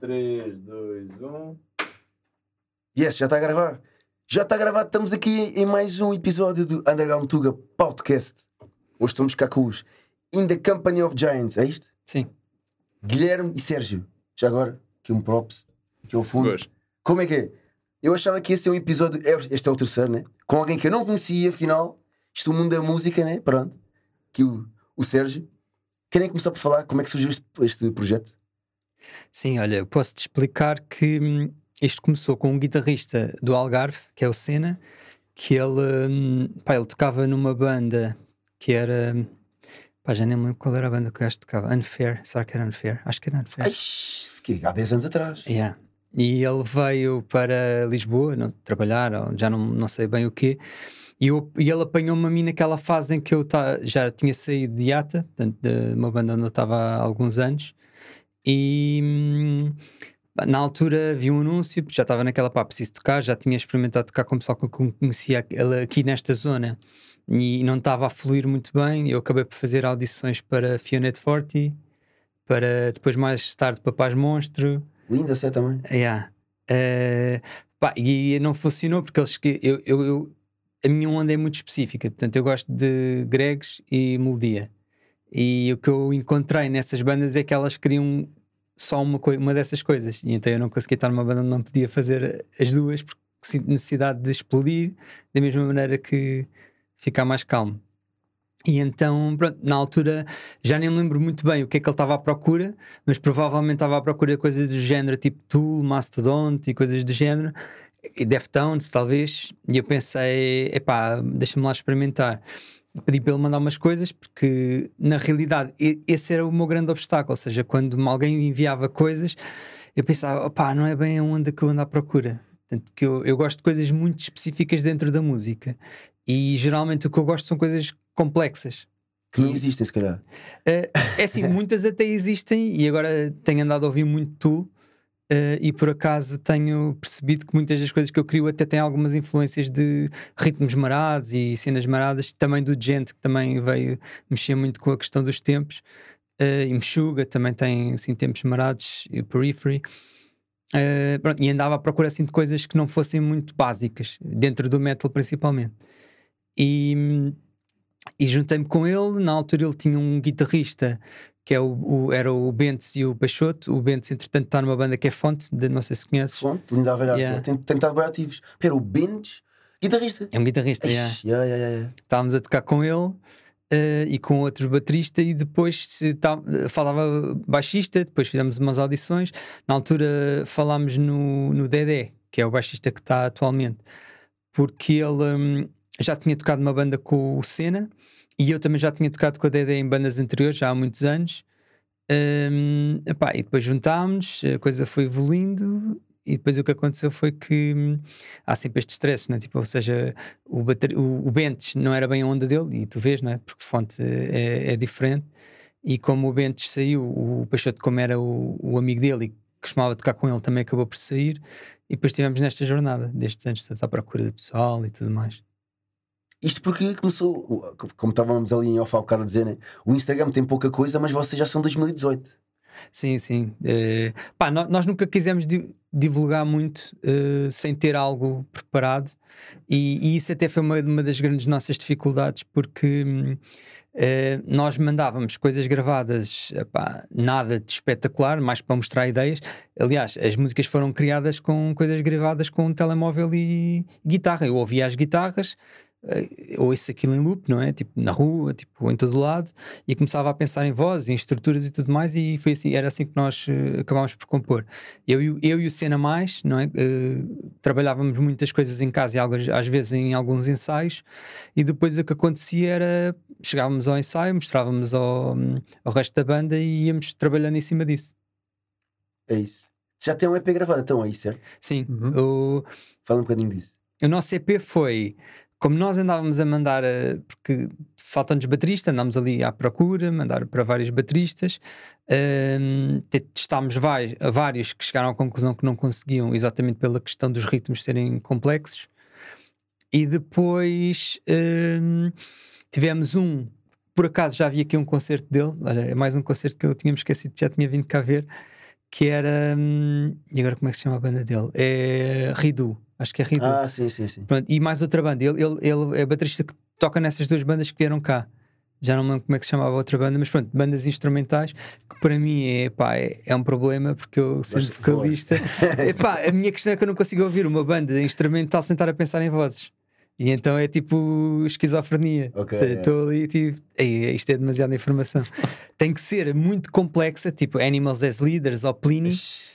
3, 2, 1. Yes, já está a gravar. Já está gravado, estamos aqui em mais um episódio do Underground Tuga Podcast. Hoje estamos cá com os In the Company of Giants, é isto? Sim. Guilherme e Sérgio. Já agora, aqui um props, aqui ao fundo. Gosto. Como é que é? Eu achava que ia ser um episódio, é- este é o terceiro, né? Com alguém que eu não conhecia, afinal, isto é o mundo da música, né? Pronto. Aqui o, o Sérgio. Querem começar por falar como é que surgiu este, este projeto? Sim, olha, eu posso-te explicar que hum, isto começou com um guitarrista do Algarve, que é o Senna, que ele, hum, pá, ele tocava numa banda que era. hum, Pá, já nem me lembro qual era a banda que o gajo tocava. Unfair, será que era Unfair? Acho que era Unfair. Ai, há 10 anos atrás. Yeah. E ele veio para Lisboa não, trabalhar, ou já não, não sei bem o quê. E, eu- e ele apanhou-me a mim naquela fase em que eu já tinha saído de Ata, portanto, de uma banda onde eu estava há alguns anos. E hum, na altura vi um anúncio, já estava naquela pá, preciso tocar, já tinha experimentado tocar com o pessoal que eu conhecia aqui- nesta zona e não estava a fluir muito bem. Eu acabei por fazer audições para Fionet Forti, para depois mais tarde para Paz Monstro. Linda, sé também. Yeah. Eh, pá, e não funcionou porque eles que eu, eu, eu- a minha onda é muito específica, portanto eu gosto de gregs e melodia. E o que eu encontrei nessas bandas é que elas queriam só uma, uma dessas coisas. E então eu não conseguia estar numa banda onde não podia fazer as duas porque sinto necessidade de explodir da mesma maneira que ficar mais calmo. E então, pronto, na altura já nem me lembro muito bem o que é que ele estava à procura, mas provavelmente estava à procura de coisas do género, tipo Tool, Mastodon e coisas do género, e Deftones talvez, e eu pensei, epá, deixa-me lá experimentar. Pedi para ele mandar umas coisas, porque na realidade esse era o meu grande obstáculo, ou seja, quando alguém me enviava coisas, eu pensava, opá, não é bem a onda que eu ando à procura. Portanto, que eu, eu gosto de coisas muito específicas dentro da música, e geralmente o que eu gosto são coisas complexas. Que não existem, se calhar. Uh, é assim, muitas até existem e agora tenho andado a ouvir muito Tool uh, e por acaso tenho percebido que muitas das coisas que eu crio até têm algumas influências de ritmos marados e cenas maradas, também do Gente que também veio mexer muito com a questão dos tempos uh, e Meshuga também tem assim tempos marados e o Periphery Uh, pronto, e andava à procura assim de coisas que não fossem muito básicas, dentro do metal principalmente. E, hum, e juntei-me com ele. Na altura ele tinha um guitarrista que é o, o- era o Bentes e o Peixoto. O Bentes, entretanto, está numa banda que é Fonte, de, não sei se conheces. Fonte, linda a velhar. Yeah. Tem, tem estado bem ativos. Espera, o Benz, guitarrista. É um guitarrista, Eish, yeah. yeah, yeah, yeah. estávamos a tocar com ele eh, e com outro baterista e depois se tá- falava baixista, depois fizemos umas audições. Na altura falámos no, no Dedé, que é o baixista que está atualmente, porque ele hum, já tinha tocado numa banda com o Senna e eu também já tinha tocado com a Dedé em bandas anteriores, já há muitos anos. Hum, epá, e depois juntámos, a coisa foi evoluindo e depois o que aconteceu foi que hum, há sempre este stress, né? tipo, ou seja, o, bater, o, o Bentes não era bem a onda dele, e tu vês, não é? Porque fonte é, é diferente. E como o Bentes saiu, o Peixoto, como era o, o amigo dele e costumava tocar com ele, também acabou por sair. E depois estivemos nesta jornada, destes anos, à procura de pessoal e tudo mais. Isto porque começou, como estávamos ali em off há bocado a dizer, né? o Instagram tem pouca coisa, mas vocês já são 2018. Sim, sim. Eh, pá, nó- nós, nunca quisemos di- divulgar muito eh, sem ter algo preparado, e, e isso até foi uma, uma das grandes nossas dificuldades, porque hum, eh, nós mandávamos coisas gravadas, epá, nada de espetacular, mais para mostrar ideias. Aliás, as músicas foram criadas com coisas gravadas com um telemóvel e guitarra. Eu ouvia as guitarras. Eh, ouço aquilo em loop, não é? Tipo na rua, tipo em todo lado, e começava a pensar em voz, em estruturas e tudo mais, e foi assim, era assim que nós eh, acabámos por compor. Eu, eu e o Senna mais, não é? Eh, trabalhávamos muitas coisas em casa e algas- às vezes em alguns ensaios, e depois o que acontecia era chegávamos ao ensaio, mostrávamos ao, ao resto da banda e íamos trabalhando em cima disso. É isso. Já tem um EP gravado, então é isso, certo? Sim, Uhum. o, Fala um bocadinho disso. o nosso EP foi como nós andávamos a mandar, eh, porque falta-nos baterista, andámos ali à procura, mandar para vários bateristas, ehm, te- testámos vai- vários que chegaram à conclusão que não conseguiam, exatamente pela questão dos ritmos serem complexos, e depois ehm, tivemos um, por acaso já havia aqui um concerto dele, olha, é mais um concerto que eu tinha esquecido que já tinha vindo cá ver, que era. hum, e agora como é que se chama a banda dele? É Ridu. Acho que é Ridu. Ah, sim, sim, sim. Pronto, e mais outra banda. Ele, ele, ele é baterista que toca nessas duas bandas que vieram cá. Já não me lembro como é que se chamava a outra banda, mas pronto, bandas instrumentais, que para mim é, pá, é, é um problema, porque eu, sendo vocalista, epá, a minha questão é que eu não consigo ouvir uma banda instrumental sem estar a pensar em vozes. E então é tipo esquizofrenia. Ok, Ou seja, é. estou ali tipo, "Ei, isto é demasiada informação. Tem que ser muito complexa, tipo Animals as Leaders ou Pliny,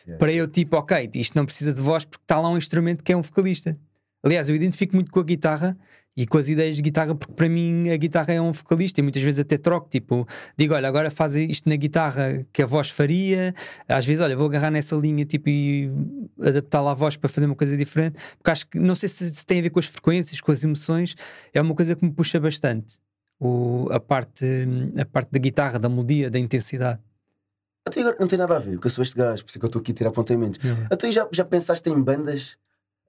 yeah. para eu tipo, ok, isto não precisa de voz porque está lá um instrumento que é um vocalista. Aliás, eu identifico muito com a guitarra e com as ideias de guitarra, porque para mim a guitarra é um vocalista e muitas vezes até troco, tipo, digo, olha, agora faz isto na guitarra que a voz faria, às vezes, olha, vou agarrar nessa linha tipo, e adaptá-la à voz para fazer uma coisa diferente, porque acho que, não sei se, se tem a ver com as frequências, com as emoções, é uma coisa que me puxa bastante. O, a, parte, a parte da guitarra, da melodia, da intensidade. Até agora não tem nada a ver, porque eu sou este gajo, por isso é que eu estou aqui a tirar apontamentos. Até já, já pensaste em bandas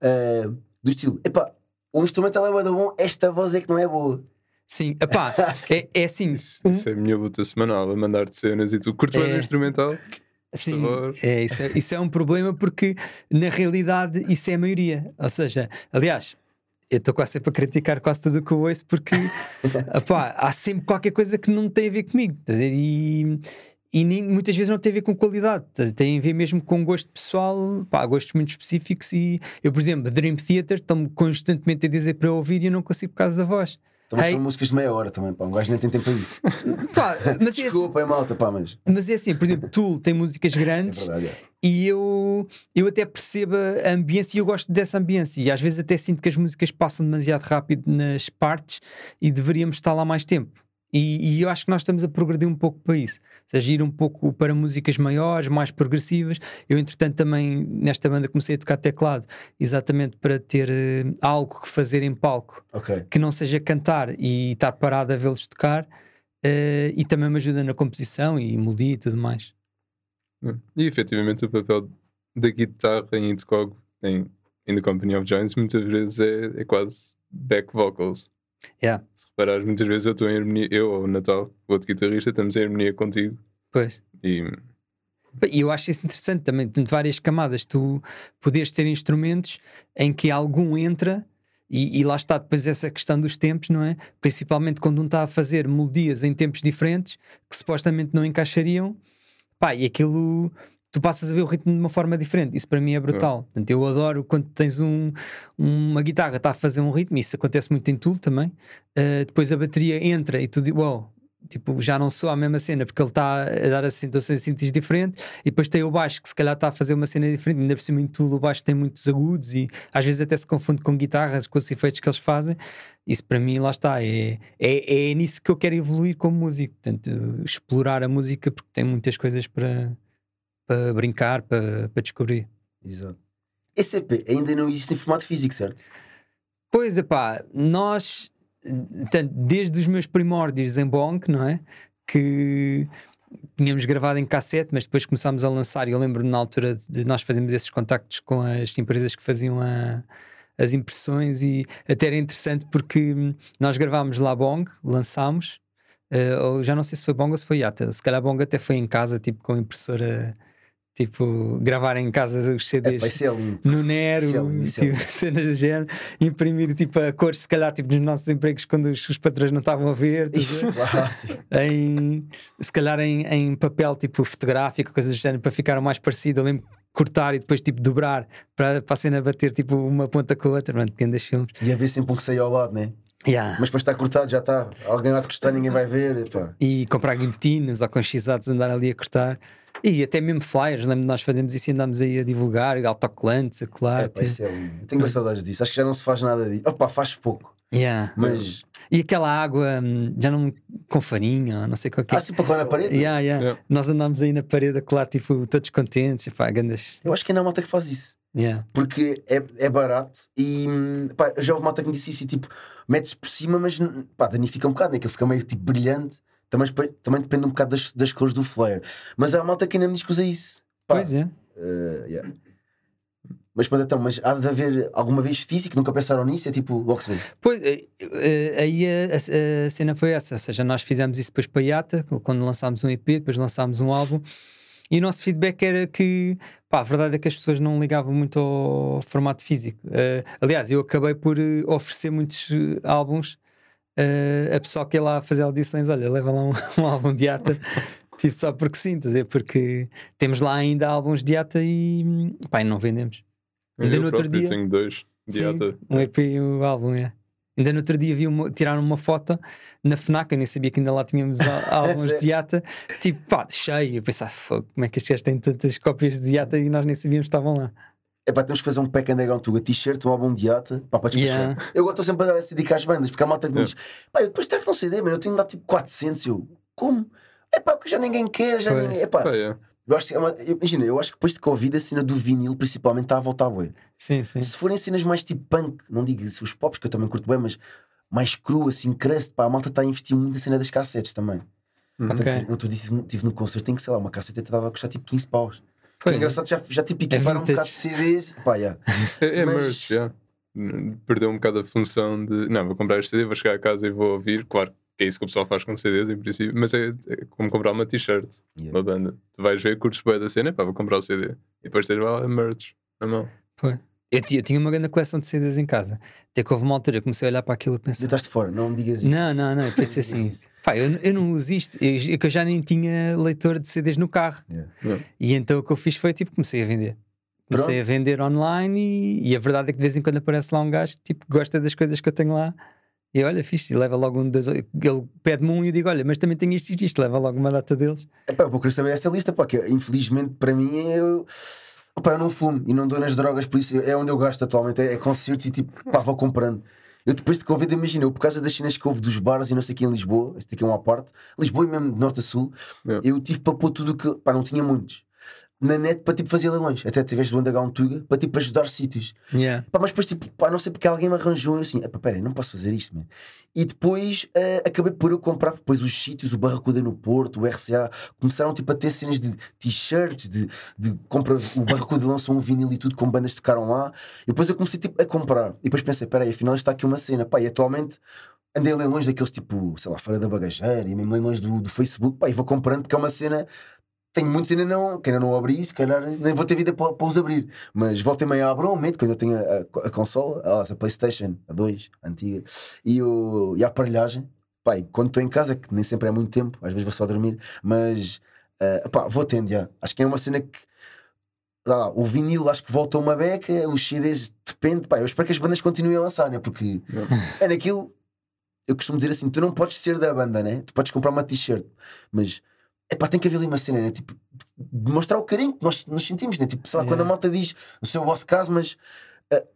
ah, do estilo, epá, o instrumental é bué da bom, esta voz é que não é boa. Sim, epá, é, é assim, Isso, um- isso é a minha luta semanal, a mandar-te cenas e tu curtes bem É. o instrumental. Sim, é, isso, é, isso é um problema porque na realidade isso é a maioria. Ou seja, aliás, eu estou quase sempre a criticar quase tudo o que eu ouço porque epá, há sempre qualquer coisa que não tem a ver comigo. E, e nem- muitas vezes não tem a ver com qualidade, ver? tem a ver mesmo com gosto pessoal, pá, gostos muito específicos. E eu, por exemplo, Dream Theater, estão-me constantemente a dizer para eu ouvir e eu não consigo por causa da voz. Também são músicas de meia hora também, pá, um gajo nem tem tempo para isso. Pá, mas, é assim, Desculpa, é malta, pá, mas mas é assim, por exemplo, Tool tem músicas é grandes. verdade. é. E eu, eu até percebo a ambiência e eu gosto dessa ambiência. E às vezes até sinto que as músicas passam demasiado rápido nas partes e deveríamos estar lá mais tempo. E, e eu acho que nós estamos a progredir um pouco para isso. Ou seja, ir um pouco para músicas maiores, mais progressivas. Eu, entretanto, também nesta banda comecei a tocar teclado, exatamente para ter eh, algo que fazer em palco Ok. que não seja cantar e estar parado a vê-los tocar. eh, e também me ajuda na composição e melodia e tudo mais. E efetivamente o papel da guitarra em Indcog, em In the Company of Giants, muitas vezes é, é quase back vocals. Yeah. Se reparares, muitas vezes eu estou em harmonia, eu ou o Natal, o outro guitarrista, estamos em harmonia contigo Pois. e E eu acho isso interessante também, de várias camadas. Tu poderes ter instrumentos em que algum entra, e, e lá está depois essa questão dos tempos, não é? Principalmente quando um está a fazer melodias em tempos diferentes que supostamente não encaixariam, pá, e aquilo. Tu passas a ver o ritmo de uma forma diferente. Isso para mim é brutal. Portanto, eu adoro quando tens um, uma guitarra está a fazer um ritmo. Isso acontece muito em Tool também. Uh, depois a bateria entra e tu dizes, wow, tipo, já não sou a mesma cena porque ele está a dar acentuações cintas diferentes e depois tem o baixo que se calhar está a fazer uma cena diferente, ainda por cima em tudo o baixo tem muitos agudos e às vezes até se confunde com guitarras, com os efeitos que eles fazem isso para mim lá está, é, é, é nisso que eu quero evoluir como músico, portanto explorar a música porque tem muitas coisas para, para brincar, para, para descobrir Exato. Esse EP ainda não existe em formato físico, certo? Pois é pá, nós portanto, desde os meus primórdios em Bonk, não é? Que tínhamos gravado em cassete, mas depois começámos a lançar. E eu lembro-me na altura de nós fazermos esses contactos com as empresas que faziam a- as impressões, e até era interessante porque hum, nós gravámos lá Bong, lançámos. ou já não sei se foi Bong ou se foi Yata. Se calhar Bong até foi em casa, tipo com a impressora, tipo gravar em casa os CDs isso é lindo. no Nero, Isso é lindo, isso é tipo, cenas do género, imprimir tipo a cores, se calhar tipo nos nossos empregos quando os, os patrões não estavam a ver? Clássico. em, se calhar em, em papel tipo fotográfico, coisas do género, para ficar mais parecido. Eu lembro de cortar e depois tipo dobrar para, para a cena bater tipo uma ponta com a outra, mano, grandes filmes. E haver sempre um que saia ao lado, né? Yeah. Mas depois está cortado, já está. Alguém há de cortar, ninguém vai ver. Epá. E comprar guilhotinas ou com x-atos andar ali a cortar. E até mesmo flyers, lembro nós fazemos isso e andámos aí a divulgar, autocolantes, a colar. Epá, isso é lindo. Eu tenho saudades disso. Acho que já não se faz nada disso. Opa, faz pouco. Yeah. Mas E aquela água hum, já não com farinha, ou não sei qual que é. há assim para colar na parede. Yeah, yeah. Yeah. Nós andámos aí na parede a colar, tipo, todos contentes, pá, grandes. Eu acho que ainda há malta que faz isso. Yeah. Porque é, é barato e hum, pá, já houve malta que me disse isso e tipo, mete-se por cima, mas hum, pá, danifica um bocado, né? Que ele fica meio tipo brilhante. Também, também depende um bocado das, das cores do flare. Mas há malta que ainda me diz que usa isso. Pá, Pois é. eh, yeah. Mas pronto, então, mas há de haver alguma vez físico, nunca pensaram nisso, é tipo, logo se vê. Pois, eh, eh, aí a, a- cena foi essa, ou seja, nós fizemos isso depois para a Yata, quando lançámos um EP, depois lançámos um álbum, e o nosso feedback era que pá, a verdade é que as pessoas não ligavam muito ao formato físico. Eh, aliás, eu acabei por oferecer muitos álbuns eh, a pessoa que ia lá fazer audições, olha, leva lá um, um álbum de ata. Tipo, só porque sim, porque temos lá ainda álbuns de ata e pá, e não vendemos. Ainda eu no outro dia- tenho dois. De Sim, ata. um EP e um álbum, é. Ainda no outro dia vi uma, tiraram uma foto na FNAC, eu nem sabia que ainda lá tínhamos álbuns de Iata, tipo, pá, cheio. Eu pensava, "Fogo, como é que estes gajos têm tantas cópias de Iata e nós nem sabíamos que estavam lá. É pá, temos que fazer um pack and down tuga, t-shirt, um álbum de ata, pá, para despachar. Yeah. Eu estou sempre a dar essa dica às bandas, porque a malta que me diz, pá, eu depois tenho um CD, mano, eu tenho de dar tipo 400, eu, como? É pá, porque já ninguém quer, já Pois. ninguém, é pá, eu acho é uma- imagina, eu acho que depois de Covid a cena do vinil principalmente está a voltar bué. Sim, sim. Se forem cenas mais tipo punk, não digo se os pops, que eu também curto bem, mas mais cru, assim, crust, pá, a malta está a investir muito na cena das cassetes também. Uhum. Tanto Ok. que Eu no- estive no concerto, tem que, sei lá, uma cassete estava a custar tipo 15 paus. Foi. é engraçado, já, já tipo equiparam um bocado de CDs, pá, yeah. É, é Mas- merch, já. N- Perdeu um bocado a função de. Não, vou comprar este CD, vou chegar a casa e vou ouvir. Claro que é isso que o pessoal faz com CDs, em princípio. Mas é, é como comprar uma t-shirt, Yeah. uma banda. Tu vais ver, curtes bem da cena, pá, vou comprar o CD. E depois tens lá a merch na mão. Foi. Eu, eu tinha uma grande coleção de CDs em casa. Até que houve uma altura, eu comecei a olhar para aquilo e pensei, Deitaste fora, não me digas isso. não, não, não. Eu pensei assim, pá, eu, eu não uso isto. Eu, eu que eu já nem tinha leitor de CDs no carro. Yeah. E então o que eu fiz foi tipo, comecei a vender. Comecei Pronto. a vender online e, e a verdade é que de vez em quando aparece lá um gajo tipo, que gosta das coisas que eu tenho lá. E olha, fixe, e leva logo um, dois, ele pede-me um e eu digo, olha, mas também tenho isto, isto, isto, leva logo uma data deles. Epá, eu vou querer saber essa lista, pá, que infelizmente para mim eu, opá, eu não fumo e não dou nas drogas, por isso é onde eu gasto atualmente, é, é concertos e tipo, pá, vou comprando. Eu depois de Covid, imagina, eu por causa das cenas que houve dos bares e não sei o que em Lisboa, este aqui é uma parte, Lisboa e mesmo de norte a sul, Yeah. eu tive para pôr tudo que, pá, não tinha muitos. Na net para tipo fazer leilões, até tiveste do Underground Tuga para tipo ajudar sítios. Yeah. Pá, mas depois, tipo, pá, não sei porque alguém me arranjou e assim, "Epá, peraí, não posso fazer isto, man. E depois eh, acabei por eu comprar depois os sítios, o Barracuda no Porto, o RCA, começaram tipo a ter cenas de t-shirts, de, de compra, o Barracuda lançou um vinil e tudo com bandas que tocaram lá. E depois eu comecei tipo a comprar. E depois pensei, peraí, afinal está aqui uma cena, pá, e atualmente andei a leilões daqueles tipo, sei lá, fora da bagageira e mesmo leilões do, do Facebook, pá, e vou comprando porque é uma cena. Tenho muitos ainda não, que ainda não abri, se calhar nem vou ter vida para, para os abrir. Mas volta e meia abro, meto, quando eu tenho a, a, a consola, aliás, a Playstation, a 2, a antiga, e, o, e a aparelhagem. Pai, quando estou em casa, que nem sempre é muito tempo, às vezes vou só dormir, mas eh, pá, vou tendo já. Acho que é uma cena que. lá, o vinil acho que volta a uma beca, os CDs depende. Pá, eu espero que as bandas continuem a lançar, né? Porque é naquilo. Eu costumo dizer assim: tu não podes ser da banda, né? Tu podes comprar uma t-shirt, mas epá, tem que haver ali uma cena, né? Tipo, demonstrar o carinho que nós nos sentimos, né? Tipo, sei lá, quando a Yeah. malta diz, no seu vosso caso, mas. Uh,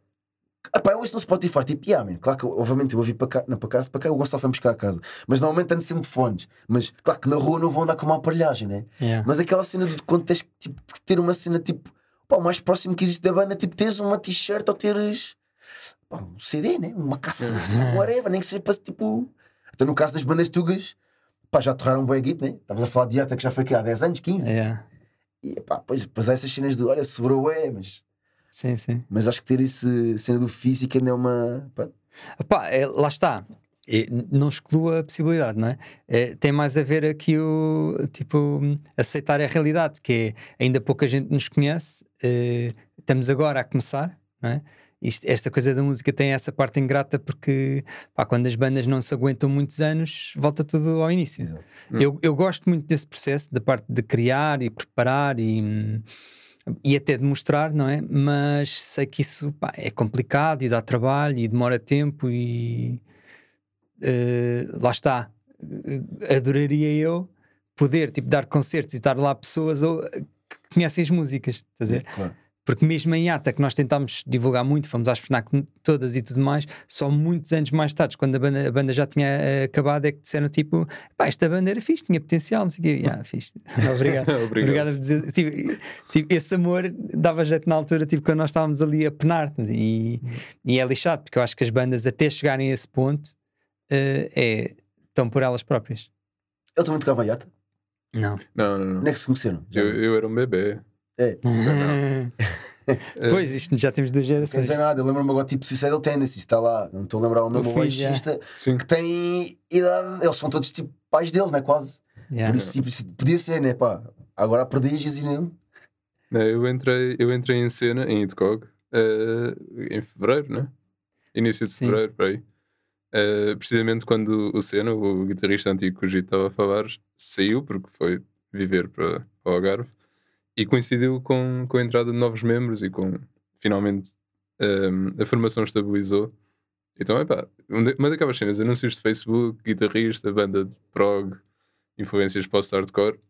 epá, eu ouço no Spotify, tipo, yeah, man, claro que eu- obviamente eu vou vir para cá, não para casa, para cá, o Gonçalo foi buscar a casa, mas normalmente ando sempre de fones, mas claro que na rua não vou andar com uma aparelhagem, né? Yeah. Mas aquela cena de quando tens tipo, de ter uma cena tipo, pá, o mais próximo que existe da banda, tipo, teres uma t-shirt ou teres pá, um CD, né? Uma cassete, whatever, nem que seja para tipo. Até no caso das bandas tugas, pá, já torraram um bué guito, né? Estavas a falar de Ata que já foi aqui há 10 anos, 15. Yeah. E pá, pois, depois há essas cenas de olha, sobrou é, mas, Sim, sim. mas acho que ter esse cena do físico ainda é uma. Pá, Epá, é, lá está. É, não exclua a possibilidade, não é? É, Tem mais a ver aqui o tipo aceitar a realidade, que é ainda pouca gente nos conhece, eh, estamos agora a começar, não é? Isto- esta coisa da música tem essa parte ingrata porque pá, quando as bandas não se aguentam muitos anos, volta tudo ao início. Exato. Hum. Eu, eu gosto muito desse processo, da parte de criar e preparar e, e até de mostrar, não é? Mas sei que isso pá, é complicado e dá trabalho e demora tempo e eh, lá está. Eh, Adoraria eu poder tipo, dar concertos e estar lá pessoas ou- que conhecem as músicas, estás a ver? claro. Porque mesmo em Ata, que nós tentámos divulgar muito, fomos às FNAC todas e tudo mais, só muitos anos mais tarde, quando a banda, a banda já tinha eh, acabado, é que disseram tipo, pá, esta banda era fixe, tinha potencial, não sei o quê. Yeah, fixe. Obrigado. Obrigado. Obrigado por dizer. Tipo, tipo, esse amor dava jeito na altura, tipo, quando nós estávamos ali a penar. E, e é lixado, porque eu acho que as bandas, até chegarem a esse ponto, eh, é, estão por elas próprias. Ele também tocava em Ata? Não. Não, não, não. Onde é que se conheceram? Eu, eu era um bebê. Eh, pois, isto já temos duas Não gerações. dizer nada, eu lembro-me agora tipo Suicidal Tendencies, está lá, não estou a lembrar o nome, O baixista, que tem idade, eles são todos tipo pais dele, né? Quase. Yeah. Por isso, tipo, isso podia ser, né? Pá, Agora há prodígios e não. Não, eu, entrei, eu entrei em cena, em Itcog, eh, em fevereiro, né? Início de Sim. fevereiro, por aí. Eh, precisamente quando o Senna, o guitarrista antigo que o Gito estava a falar, saiu, porque foi viver para, para o Algarve, e coincidiu com, com a entrada de novos membros e com, finalmente, ehm, a formação estabilizou. Então, é pá, uma daquelas cenas, anúncios de Facebook, guitarrista, banda de prog, influências post-hardcore,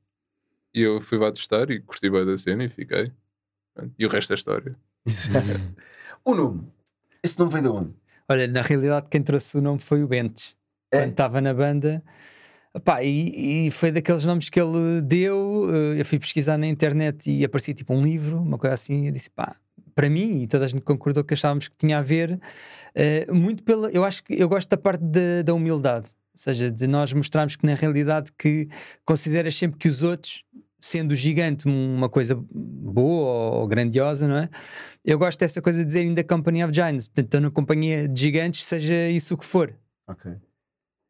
e eu fui lá testar e curti bem da cena e fiquei. E o resto é história. o nome. Esse nome veio de onde? Olha, na realidade, quem trouxe o nome foi o Bentes. É? Quando estava na banda. Pá, e, e foi daqueles nomes que ele deu. eh, Eu fui pesquisar na internet e aparecia tipo um livro, uma coisa assim. Eu disse, pá, para mim, e toda a gente concordou que achávamos que tinha a ver, eh, muito pela. Eu acho que eu gosto da parte da, da humildade, ou seja, de nós mostrarmos que na realidade que consideras sempre que os outros, sendo gigante uma coisa boa ou grandiosa, não é? Eu gosto dessa coisa de dizer in the company of giants, portanto, estou na companhia de gigantes, seja isso o que for. Ok.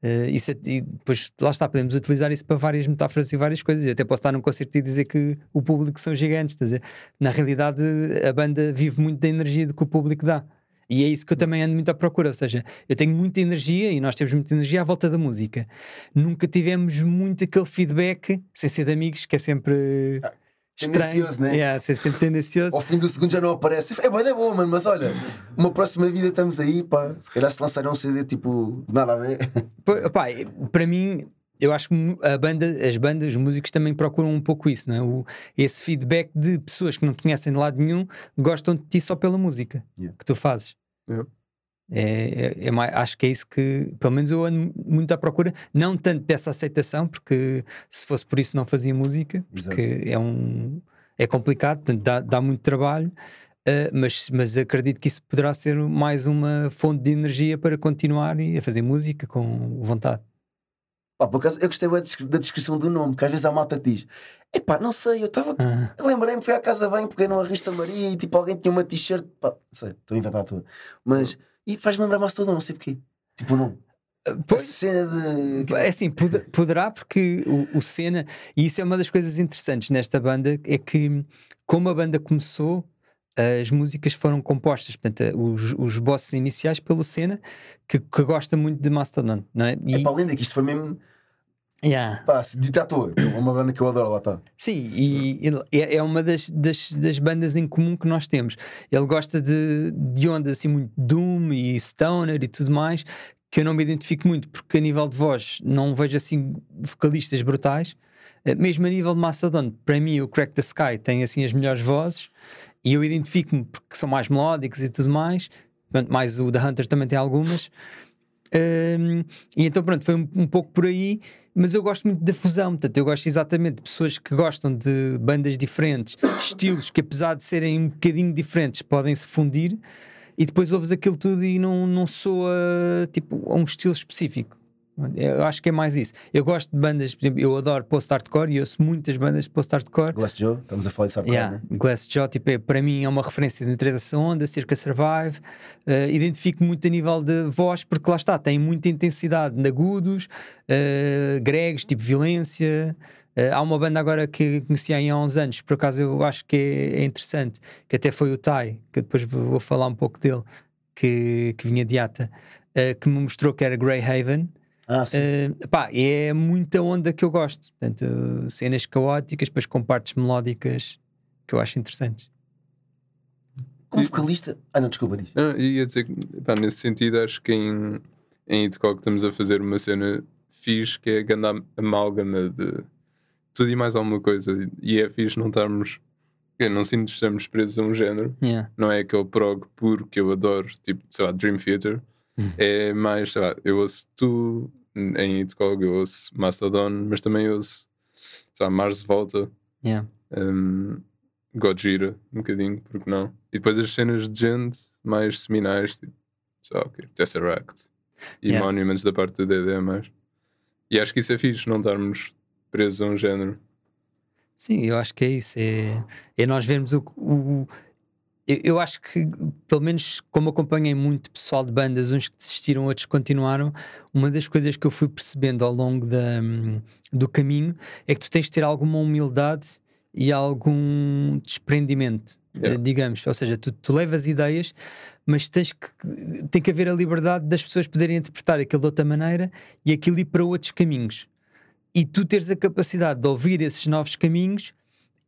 Eh, isso é- e depois lá está, podemos utilizar isso para várias metáforas e várias coisas. Eu até posso estar num concerto e dizer que o público são gigantes. dizer? Na realidade, a banda vive muito da energia do que o público dá. E é isso que eu também ando muito à procura. Ou seja, eu tenho muita energia e nós temos muita energia à volta da música. Nunca tivemos muito aquele feedback, sem ser de amigos, que é sempre estranho. Tendencioso, né? Yeah, ser sempre tendencioso. Ao fim do segundo já não aparece. É boa, é boa, mano, mas olha, uma próxima vida estamos aí, pá. Se calhar se lançarem um CD tipo, de nada a ver. Pá, para mim, eu acho que banda, as bandas, os músicos também procuram um pouco isso, não é? O, esse feedback de pessoas que não te conhecem de lado nenhum gostam de ti só pela música Yeah. que tu fazes. Yeah. É, é, é mais, acho que é isso que, pelo menos, eu ando muito à procura, não tanto dessa aceitação, porque se fosse por isso não fazia música, porque é um é complicado, portanto, dá, dá muito trabalho. Uh, mas, mas acredito que isso poderá ser mais uma fonte de energia para continuar e a fazer música com vontade. Pá, por acaso, eu gostei da descri- da descrição do nome, que às vezes há malta que diz: Epá, não sei, eu estava. Ah, Lembrei-me, fui à casa bem, peguei numa revista Maria e tipo alguém tinha uma t-shirt. Pá, não sei, estou a inventar tudo. Mas. E faz-me lembrar mais todo, não sei porquê. Tipo o nome. A pois, cena de. é assim, pode- poderá, porque o, o Senna, e isso é uma das coisas interessantes nesta banda, é que como a banda começou, as músicas foram compostas, portanto, os, os bosses iniciais pelo Senna, que, que gosta muito de Mastodon, não é? E, É para além que isto foi mesmo. Yeah. Pá, se dita à toa. É uma banda que eu adoro, lá está. Sim, e ele- é, é uma das, das, das bandas em comum que nós temos. Ele gosta de, de ondas assim muito Doom e Stoner e tudo mais, que eu não me identifico muito, porque a nível de voz não vejo assim vocalistas brutais. Eh, Mesmo a nível de Mastodon, para mim o Crack the Sky tem assim as melhores vozes e eu identifico-me porque são mais melódicos e tudo mais. Mais o The Hunter também tem algumas. Hum, e então pronto, foi um, um pouco por aí, mas eu gosto muito da fusão, portanto, eu gosto exatamente de pessoas que gostam de bandas diferentes, estilos que apesar de serem um bocadinho diferentes, podem se fundir e depois ouves aquilo tudo e não, não soa tipo a um estilo específico. Eu acho que é mais isso. Eu gosto de bandas, por exemplo, eu adoro post-hardcore e ouço muitas bandas de post-hardcore. Glass Joe, estamos a falar disso há bocado, Yeah. né? Glassjaw, tipo, é, para mim é uma referência dentro dessa onda, Circa Survive. Eh, identifico muito a nível de voz, porque lá está, tem muita intensidade de agudos, uh, gregs, tipo violência. Eh, há uma banda agora que conheci há uns anos, por acaso eu acho que é, é interessante, que até foi o Tai, que depois vou, vou falar um pouco dele, que, que vinha de Ata, eh, que me mostrou que era Grey Haven. Ah, sim. Uh, pá, é muita onda que eu gosto. Portanto, cenas caóticas, depois com partes melódicas que eu acho interessantes. Como vocalista. Ah, não, desculpa, diz. Não, ia dizer que, pá, nesse sentido, acho que em, em Hitchcock estamos a fazer uma cena fixe que é a grande amálgama de tudo e mais alguma coisa. E é fixe não estarmos. Eu não sinto que estamos presos a um género. Yeah. Não é aquele prog puro que eu adoro, tipo, sei lá, Dream Theater. Hum. É mais, sei lá, eu ouço tu em Hitchcock, eu ouço Mastodon, mas também ouço, lá, Mars Volta. Yeah. um, Gojira, um bocadinho, porque não? E depois as cenas de gente mais seminais, tipo, lá, ok, Tesseract e Yeah. Monuments da parte do DD mais. E acho que isso é fixe, não estarmos presos a um género. Sim, eu acho que é isso. É, é nós vermos o. o eu, eu acho que, pelo menos como acompanhei muito pessoal de bandas, uns que desistiram, outros que continuaram, uma das coisas que eu fui percebendo ao longo da, do caminho é que tu tens de ter alguma humildade e algum desprendimento, Yeah. eh, digamos. Ou seja, tu, tu levas ideias, mas tens que, tem que haver a liberdade das pessoas poderem interpretar aquilo de outra maneira e aquilo ir para outros caminhos. E tu teres a capacidade de ouvir esses novos caminhos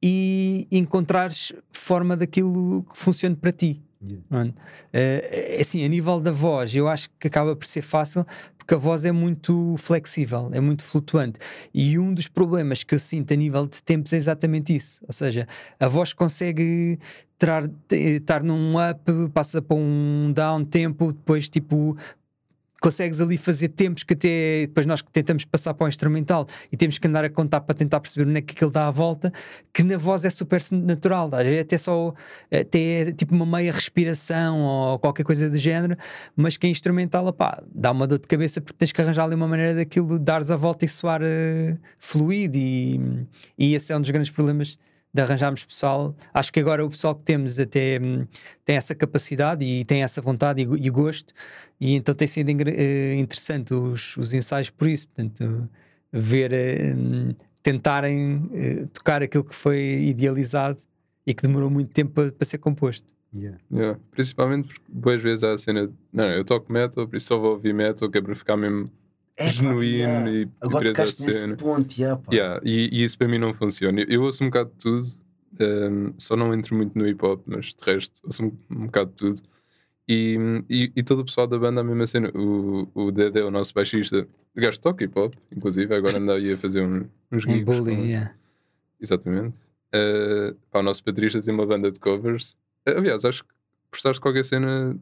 e encontrares forma daquilo que funcione para ti. Yeah. é? Eh, assim, a nível da voz, eu acho que acaba por ser fácil porque a voz é muito flexível, é muito flutuante. E um dos problemas que eu sinto a nível de tempos é exatamente isso. Ou seja, a voz consegue te- estar num up, passa para um down tempo, depois tipo. Consegues ali fazer tempos que até depois nós tentamos passar para o instrumental e temos que andar a contar para tentar perceber onde é que aquilo dá a volta, que na voz é super natural, vezes até só até é tipo uma meia respiração ou qualquer coisa do género, mas que é instrumental, opá, dá uma dor de cabeça porque tens que arranjar ali uma maneira daquilo dares a volta e soar eh, fluido e, e esse é um dos grandes problemas de arranjarmos pessoal. Acho que agora o pessoal que temos até hum, tem essa capacidade e tem essa vontade e, e gosto, e então tem sido eh, interessante os, os ensaios por isso, portanto, ver, hum, tentarem eh, tocar aquilo que foi idealizado e que demorou muito tempo para, para ser composto. Yeah. Yeah. Principalmente porque boas vezes há a cena de, não, eu toco metal, por isso só vou ouvir metal, que é para ficar mesmo É, pá, genuíno yeah. e, Agora tocaste nesse ponto, yeah, pá. Yeah, e, e isso para mim não funciona. Eu, eu ouço um bocado de tudo, ehm, só não entro muito no hip hop, mas de resto ouço um, um bocado de tudo. E, e, e todo o pessoal da banda, a mesma cena. O, o Dedé, o nosso baixista, o gajo toca hip hop, inclusive, agora anda aí a fazer um- uns Em gigs. bullying, com- yeah. Exatamente. Eh, pá, o nosso baterista tem uma banda de covers. Eh, aliás, acho que postaste qualquer cena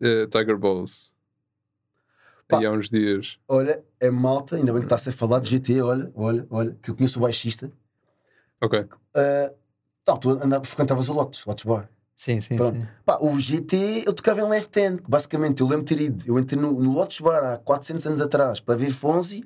eh, Tiger Balls. Pá. Aí há uns dias. Olha, é malta, ainda bem que está a ser falado de GT, olha, olha, olha, que eu conheço o baixista. Ok. Ah, não, tu andava, frequentavas o Lotus, Lotus Bar. Sim, sim, Pronto. sim. Pá, o GT eu tocava em left hand, que basicamente eu lembro de ter ido, eu entrei no, no Lotus Bar há 400 anos atrás para ver Fonzi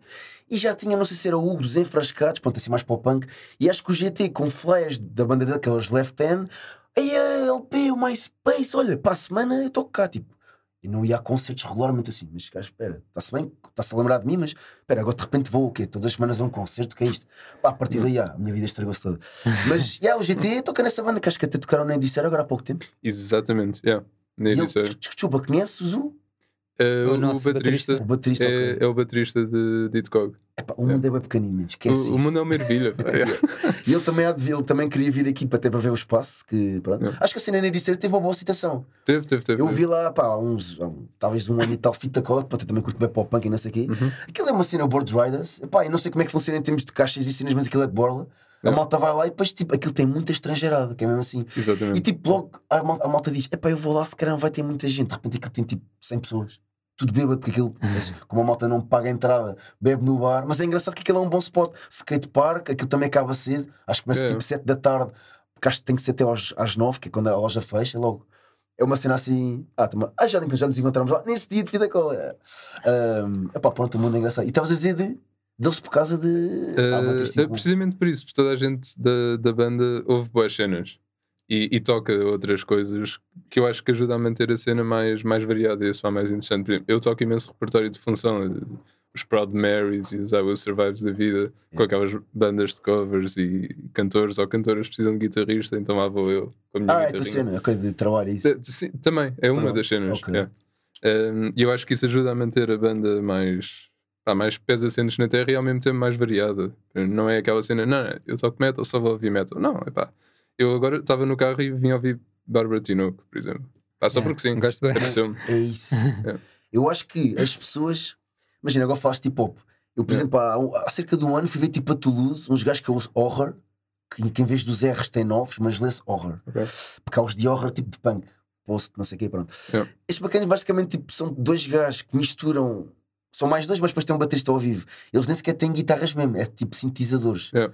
e já tinha, não sei se era o Hugo dos Enfrascados, pronto, assim mais para o punk, e acho que o GT com flyers da banda dele, aqueles left hand, aí a LP, o MySpace, olha, para a semana eu toco cá, tipo. E não ia a concertos regularmente assim, mas cara, espera, está-se bem, está-se a lembrar de mim, mas espera, agora de repente vou o quê? Todas as semanas a um concerto, o que é isto? Pá, a partir daí, ah, a minha vida estragou-se toda. Mas, já, o GT toca nessa banda que acho que até tocaram nem disseram agora há pouco tempo. Exatamente, yeah. Nem disseram. des- desculpa, conheces o? Eh, O o, nosso baterista, O baterista. é, ok. é o baterista de Ditcog. O mundo é bem pequenino, esquece O, o mundo é uma ervilha. pá, yeah. E ele também, de ele também queria vir aqui para, até para ver o espaço. Que, pronto. Yeah. Acho que a cena na Ericeira teve uma boa citação. Teve, teve, teve. Eu vi lá, pá, há uns, um- talvez um ano e tal, fita cola, que eu também curto bem pop punk e não sei o quê. Uhum. Aquilo é uma cena Board Riders. Epá, eu não sei como é que funciona em termos de caixas e cenas, mas aquilo é de borla. A Yeah. malta vai lá e depois, tipo, aquilo tem muita estrangeirada, que é mesmo assim. E Exatamente. tipo, logo a malta, a malta diz: Epá, eu vou lá, se calhar não vai ter muita gente. De repente aquilo tem tipo 100 pessoas. Tudo bêbado, porque aquilo, como a malta não paga a entrada, bebe no bar. Mas é engraçado que aquilo é um bom spot. Skate park, aquilo também acaba cedo. Acho que começa É. tipo 7 da tarde, porque acho que tem que ser até aos, às 9, que é quando a loja fecha. Logo é uma cena assim. Ah, tamo, ah já, já nos encontramos lá nesse dia de vida cola. Um, epá, pronto, o mundo é engraçado. E estavas a dizer de, deles por causa de. Ah, Eh, é precisamente por isso, porque toda a gente da, da banda ouve boas cenas e, e toca outras coisas que eu acho que ajuda a manter a cena mais, mais variada e a soar mais interessante. Exemplo, eu toco imenso repertório de função, os Proud Marys e os I Will Survives da vida, com aquelas bandas de covers e cantores ou cantoras precisam de guitarrista, então lá vou eu com a minha ah, é a tua cena, ok, de trabalho, é isso. Também, é uma das cenas. ok. yeah. Um, E eu acho que isso ajuda a manter a banda mais, pá, mais pés assentes na terra e ao mesmo tempo mais variada. Não é aquela cena, não, eu toco metal, só vou ouvir metal. Não, é pá. Eu agora estava no carro e vim ouvir Bárbara Tinoco, por exemplo. Pá, só Yeah, porque sim. Gosto bem. Pareceu-me. É isso. É. Eu acho que as pessoas. Imagina, agora falaste hip hop. Eu, por É. exemplo, há, há cerca de um ano fui ver tipo a Toulouse uns gajos que eu ouço horror, que, que em vez dos R's tem novos, mas lê-se horror. Ok. Porque há os de horror tipo de punk, post, não sei o quê, pronto. É. Estes bacanas basicamente tipo, são dois gajos que misturam. São mais dois, mas depois tem um baterista ao vivo. Eles nem sequer têm guitarras mesmo, é tipo sintetizadores. É.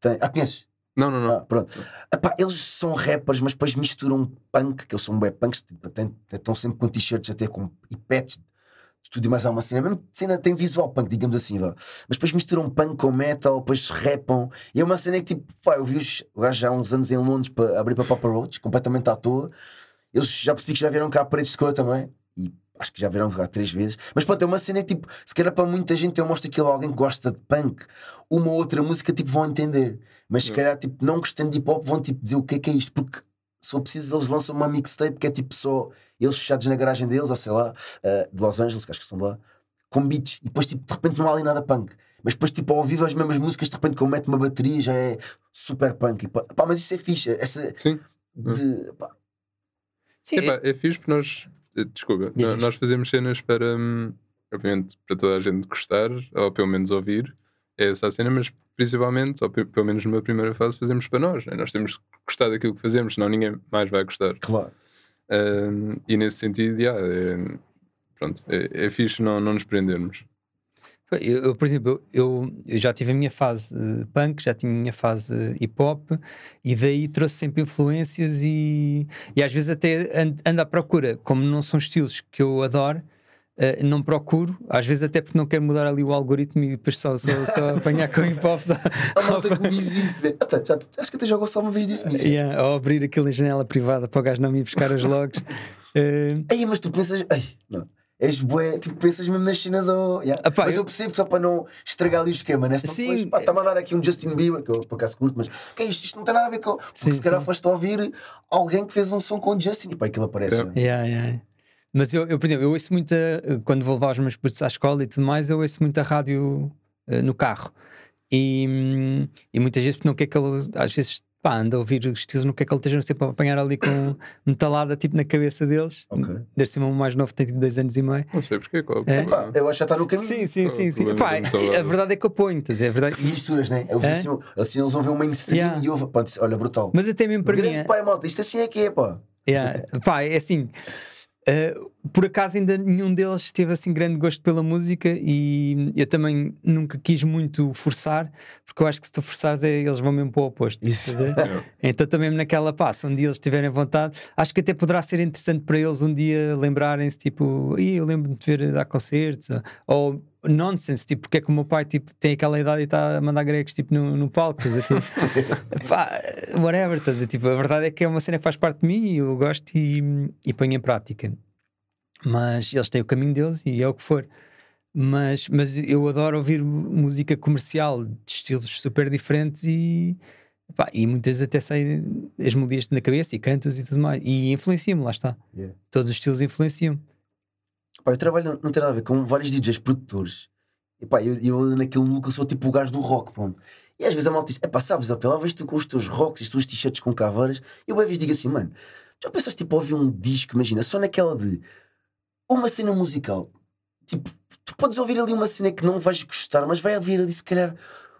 Tem- ah, conheces? Não, não, não. Ah, pronto. Epá, eles são rappers, mas depois misturam punk, que eles são web punks, tipo, estão sempre com t-shirts até com e de tudo e mais alguma cena. Mesmo cena tem visual punk, digamos assim, vá. Mas depois misturam punk com metal, depois rapam. E é uma cena que tipo, pá, eu vi os gajos há uns anos em Londres para abrir para Papa Roach, completamente à toa. Eles já percebi que já vieram cá a paredes de cor também. E acho que já vieram cá três vezes. Mas pronto, é uma cena que, tipo, se calhar para muita gente eu mostro aquilo a alguém que gosta de punk, uma ou outra música tipo vão entender. Mas se Yeah. calhar, tipo, não gostando de hip hop, vão tipo dizer o que é que é isto, porque se for preciso, eles lançam uma mixtape que é tipo só eles fechados na garagem deles, ou sei lá, eh, de Los Angeles, que acho que são de lá, com beats, e depois tipo, de repente não há ali nada punk. Mas depois, tipo, ao vivo as mesmas músicas, de repente, como mete uma bateria, já é super punk. E, pá, pá, mas isso é fixe. Essa Sim. de, pá, Sim, Epá, é fixe porque nós, eh, desculpa, diz. nós fazemos cenas para, hum, obviamente, para toda a gente gostar, ou pelo menos ouvir, é essa a cena, mas principalmente, ou pe- pelo menos numa primeira fase, fazemos para nós. né? Nós temos que gostar daquilo que fazemos, senão ninguém mais vai gostar. claro. Hum, e nesse sentido, yeah, é, pronto, é, é fixe não, não nos prendermos. Eu, eu, por exemplo, eu, eu já tive a minha fase eh, punk, já tinha a minha fase eh, hip hop, e daí trouxe sempre influências e, e às vezes até ando, ando à procura, como não são estilos que eu adoro, eh, não procuro, às vezes até porque não quero mudar ali o algoritmo e depois só, só, só apanhar com hip hop. Só, A malta que me diz isso, né? Até, já, acho que até já gostou uma vez disso. nisso. yeah, ou abrir aquilo em janela privada para o gajo não me ir buscar os logs. Eh, Ei, mas tu pensas. Ei, não. És bué, tipo, pensas mesmo nas cenas ou. yeah. Ah, pá, mas eu... eu- percebo que só para não estragar ali o esquema, né? Senão Sim, depois, pá, está-me a dar aqui um Justin Bieber, que eu por acaso curto, mas que é isto? Isto não tem nada a ver com. Porque Sim, se calhar foste a ouvir alguém que fez um som com o Justin e pá, aquilo aparece. É. né? Yeah, yeah. Mas eu, eu, por exemplo, eu ouço muita, quando vou levar os meus putos à escola e tudo mais, eu ouço muita rádio eh, no carro. E, hum, e muitas vezes, porque não quer que ele, às vezes, pá, anda a ouvir estilos, não quer que ele esteja sempre a apanhar ali com metalada tipo na cabeça deles. Ok. Deve ser o mais novo, tem tipo dois anos e meio. Não sei porquê, qual é É? Epá, eu acho que já está no caminho. Sim, sim, é sim, sim. Pá, da metalada? a verdade é que eu ponho, estás a ver? é verdade. Se misturas, né? Eles Hã? assim, assim eles vão ver um mainstream Yeah. e ouvem. Pronto, olha, brutal. Mas até mesmo para mim. Grande é- pai, malta, isto assim é que é, pá. Yeah. Pá, é assim. Eh, por acaso ainda nenhum deles teve assim grande gosto pela música e eu também nunca quis muito forçar, porque eu acho que se tu forçares é, eles vão mesmo para o oposto. Isso. Então também naquela se um dia eles tiverem vontade, acho que até poderá ser interessante para eles um dia lembrarem-se, tipo, "Ih, eu lembro-me de ver a dar concertos, ou nonsense, tipo, porque é que o meu pai tipo, tem aquela idade e está a mandar gregos tipo, no, no palco, estás a? Tipo, pá, whatever, estás a? Tipo, a verdade é que é uma cena que faz parte de mim e eu gosto e, e ponho em prática. Mas eles têm o caminho deles e é o que for. Mas, mas eu adoro ouvir música comercial de estilos super diferentes e, pá, e muitas até saem as melodias na cabeça e cantos e tudo mais. E influenciam-me, lá está. Yeah. Todos os estilos influenciam. Pá, eu trabalho, não, não tem nada a ver com vários DJs produtores. E pá, eu, eu naquele núcleo sou tipo o gajo do rock, pronto. E às vezes a malta diz: é pá, sabes, Apel, lá vais tu com os teus rocks e as tuas t-shirts com caveiras. E eu às vezes digo assim, mano, já pensaste tipo a ouvir um disco, imagina, só naquela de uma cena musical. Tipo, tu podes ouvir ali uma cena que não vais gostar, mas vai ouvir ali se calhar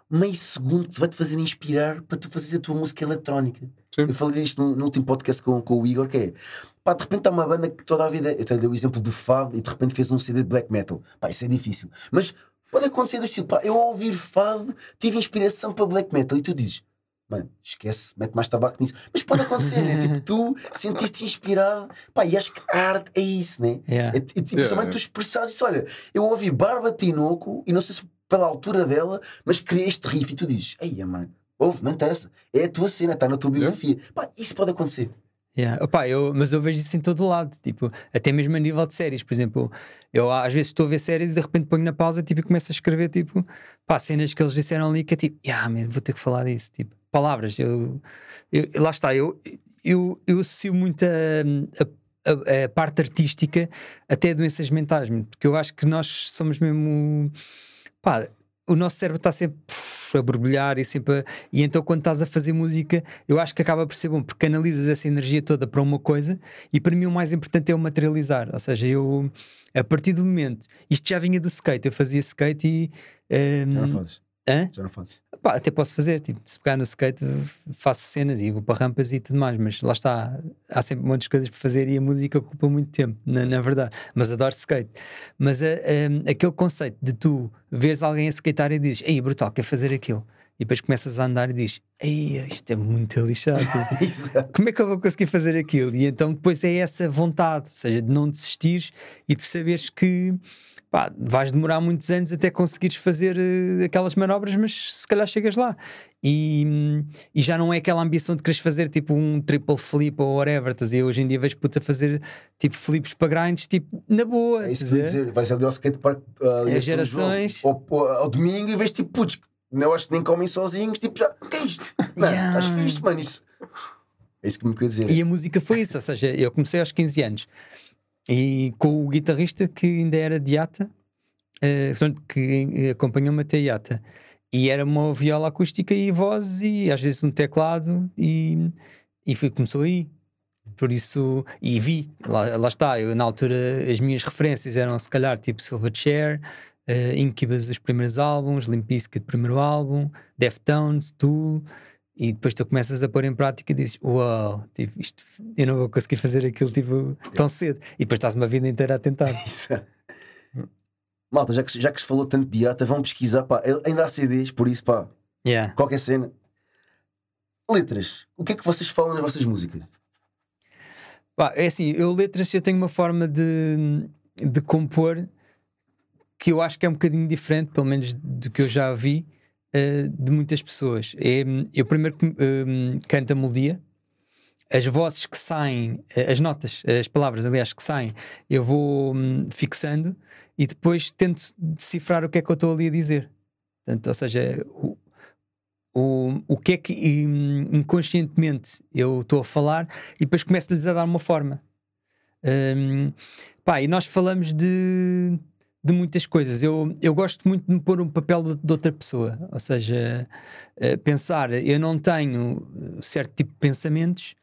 meio segundo que vai-te fazer inspirar para tu fazeres a tua música eletrónica. Sim. Eu falei isto no, no último podcast com, com o Igor, que é pá, de repente há uma banda que toda a vida. Eu te dei o exemplo do Fado e de repente fez um CD de black metal. Pá, isso é difícil. Mas pode acontecer do estilo, pá, eu ao ouvir Fado tive inspiração para black metal e tu dizes, mano, esquece, mete mais tabaco nisso. Mas pode acontecer, né? Tipo, tu sentiste inspirado, pá, e acho que a arte é isso, né? Yeah. É, e, tipo, Yeah, somente yeah. tu expressares isso. Olha, eu ouvi Barba Tinoco e não sei se pela altura dela, mas criei este riff e tu dizes, ei, mano, ouve, não interessa, é a tua cena, está na tua Yeah. biografia. Pá, isso pode acontecer. Yeah. Opa, eu, mas eu vejo isso em todo lado, tipo, até mesmo a nível de séries, por exemplo, eu às vezes estou a ver séries e de repente ponho na pausa tipo, e começo a escrever tipo, pá, cenas que eles disseram ali que é tipo, yeah, man, vou ter que falar disso, tipo, palavras, eu, eu- lá está, eu, eu, eu associo muito a, a- a- a parte artística até a doenças mentais, porque eu acho que nós somos mesmo, pá, o nosso cérebro está sempre a borbulhar e sempre a- e então quando estás a fazer música eu acho que acaba por ser bom porque canalizas essa energia toda para uma coisa e para mim o mais importante é o materializar ou seja, eu a partir do momento isto já vinha do skate, eu fazia skate e Já não hum, fazes. Hã? Já não fazes. Pá, até posso fazer, tipo, se pegar no skate faço cenas e vou para rampas e tudo mais, mas lá está, há sempre muitas coisas para fazer e a música ocupa muito tempo, na, na verdade, mas adoro skate. Mas a- a- aquele conceito de tu veres alguém a skatear e dizes, ei, brutal, quer fazer aquilo, e depois começas a andar e dizes, ei, isto é muito lixado. Como é que eu vou conseguir fazer aquilo? E então depois é essa vontade, ou seja, de não desistires e de saberes que pá, vais demorar muitos anos até conseguires fazer eh, aquelas manobras, mas se calhar chegas lá. E, e já não é aquela ambição de quereres fazer tipo um triple flip ou whatever. Estás a ver? Hoje em dia vejo puta fazer tipo flips para grinds, tipo na boa. É isso que dizer. Vais ali ao skatepark uh, É gerações. João, ao, ao, ao domingo e vês tipo, putz, eu acho que nem comem sozinhos, tipo, já, o que é isto? Mano, Yeah. estás fixe, mano, isso. É isso que me quer dizer. E a música foi isso, ou seja, eu comecei aos 15 anos e com o guitarrista que ainda era de Iata, portanto, que acompanhou-me até Iata. E era uma viola acústica e vozes e às vezes um teclado e, e foi, começou aí. Por isso, e vi, lá, lá está, eu, na altura as minhas referências eram se calhar tipo Silverchair, uh, Incubus, os primeiros álbuns, Limp Bizkit, primeiro álbum, Deftones, Tool, e depois tu começas a pôr em prática e dizes: Uau, tipo, isto, eu não vou conseguir fazer aquilo tipo, tão cedo. E depois estás uma vida inteira a tentar. Isso é. Malta, já que, já que se falou tanto de Iata, vão pesquisar, pá, ainda há CDs, por isso, pá, Yeah. qualquer cena. Letras, o que é que vocês falam nas vossas músicas? Pá, é assim, eu letras eu tenho uma forma de, de compor que eu acho que é um bocadinho diferente, pelo menos do que eu já vi, eh, de muitas pessoas. É, eu primeiro um, canto a melodia, as vozes que saem, eh, as notas, as palavras, aliás, que saem, eu vou hum, fixando e depois tento decifrar o que é que eu estou ali a dizer. Portanto, ou seja, o, o, o que é que hum, inconscientemente eu estou a falar e depois começo-lhes a dar uma forma. Hum, pá, e nós falamos de, de muitas coisas. Eu, eu gosto muito de me pôr um papel de, de outra pessoa, ou seja, eh, pensar, eu não tenho certo tipo de pensamentos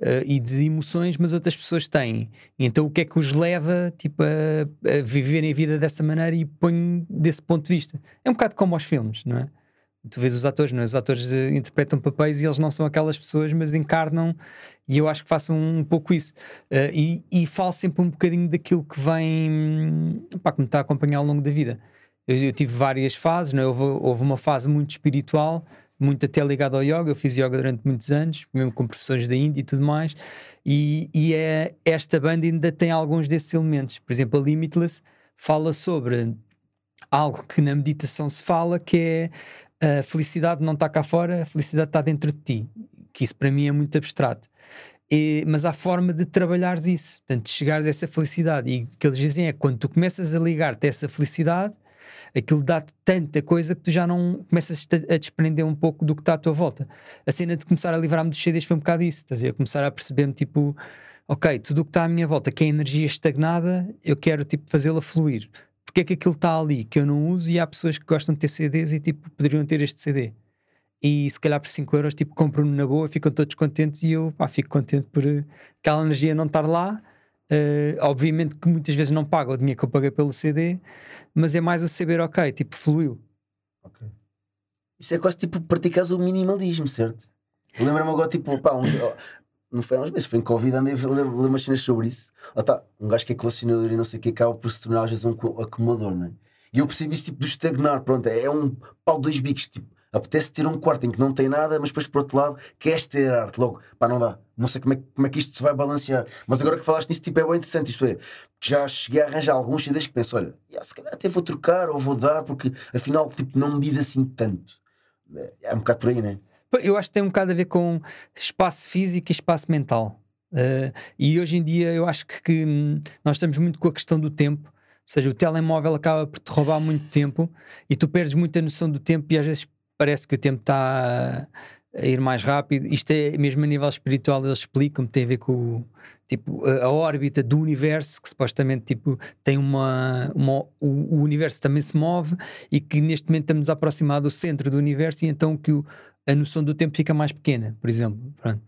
eh, e de emoções, mas outras pessoas têm. Então o que é que os leva tipo, a, a viverem a vida dessa maneira e ponho desse ponto de vista? É um bocado como aos filmes, não é? Tu vês os atores, não é? Os atores eh, interpretam papéis e eles não são aquelas pessoas, mas encarnam, e eu acho que faço um, pouco isso. Eh, e, e falo sempre um bocadinho daquilo que vem, pá, que me está a acompanhar ao longo da vida. Eu, eu tive várias fases, não é? houve, houve uma fase muito espiritual, muito até ligada ao yoga. Eu fiz yoga durante muitos anos, mesmo com professores da Índia e tudo mais. E, e é, esta banda ainda tem alguns desses elementos. Por exemplo, a Limitless fala sobre algo que na meditação se fala, que é a felicidade não está cá fora, a felicidade está dentro de ti. Que isso para mim é muito abstrato. E, mas há forma de trabalhares isso, portanto, de chegares a essa felicidade. E o que eles dizem é que quando tu começas a ligar-te a essa felicidade, aquilo dá-te tanta coisa que tu já não começas a desprender um pouco do que está à tua volta. A cena de começar a livrar-me dos CDs foi um bocado isso, estás a? Começar a perceber-me tipo, ok, tudo o que está à minha volta, que é energia estagnada, eu quero tipo fazê-la fluir. Porque é que aquilo está ali que eu não uso e há pessoas que gostam de ter CDs e tipo poderiam ter este CD. E se calhar por 5 euros tipo compram-no na boa, ficam todos contentes e eu pá, fico contente por uh, aquela energia não estar lá. Uh, obviamente que muitas vezes não pago o dinheiro que eu paguei pelo CD, mas é mais o saber, ok, tipo, fluiu. Ok. Isso é quase tipo praticares o minimalismo, certo? Eu Lembro-me agora, tipo, pá, ó, não foi há uns meses, foi em Covid, andei a ler, ler umas cenas sobre isso. Ah, tá, um gajo que é colecionador e não sei o que acaba por se tornar às vezes um acumulador, não é? E eu percebi isso tipo do estagnar, pronto, é um pau de dois bicos, tipo, apetece ter um quarto em que não tem nada, mas depois por outro lado queres ter arte, logo, pá, não dá, não sei como é, como é que isto se vai balancear. Mas agora que falaste nisso, tipo, é bem interessante, isto é, já cheguei a arranjar alguns CDs que penso, olha, se calhar até vou trocar ou vou dar, porque afinal, tipo, não me diz assim tanto. É, é um bocado por aí, né? Pá, Eu acho que tem um bocado a ver com espaço físico e espaço mental. Uh, e hoje em dia eu acho que, que, hum, nós estamos muito com a questão do tempo. Ou seja, o telemóvel acaba por te roubar muito tempo e tu perdes muita noção do tempo e às vezes parece que o tempo está a, ir mais rápido. Isto é mesmo a nível espiritual, eles explicam, tem a ver com tipo, a, órbita do universo, que supostamente tipo, tem uma, uma o, o universo também se move e que neste momento estamos a aproximar do centro do universo e então que o, a noção do tempo fica mais pequena, por exemplo. Pronto.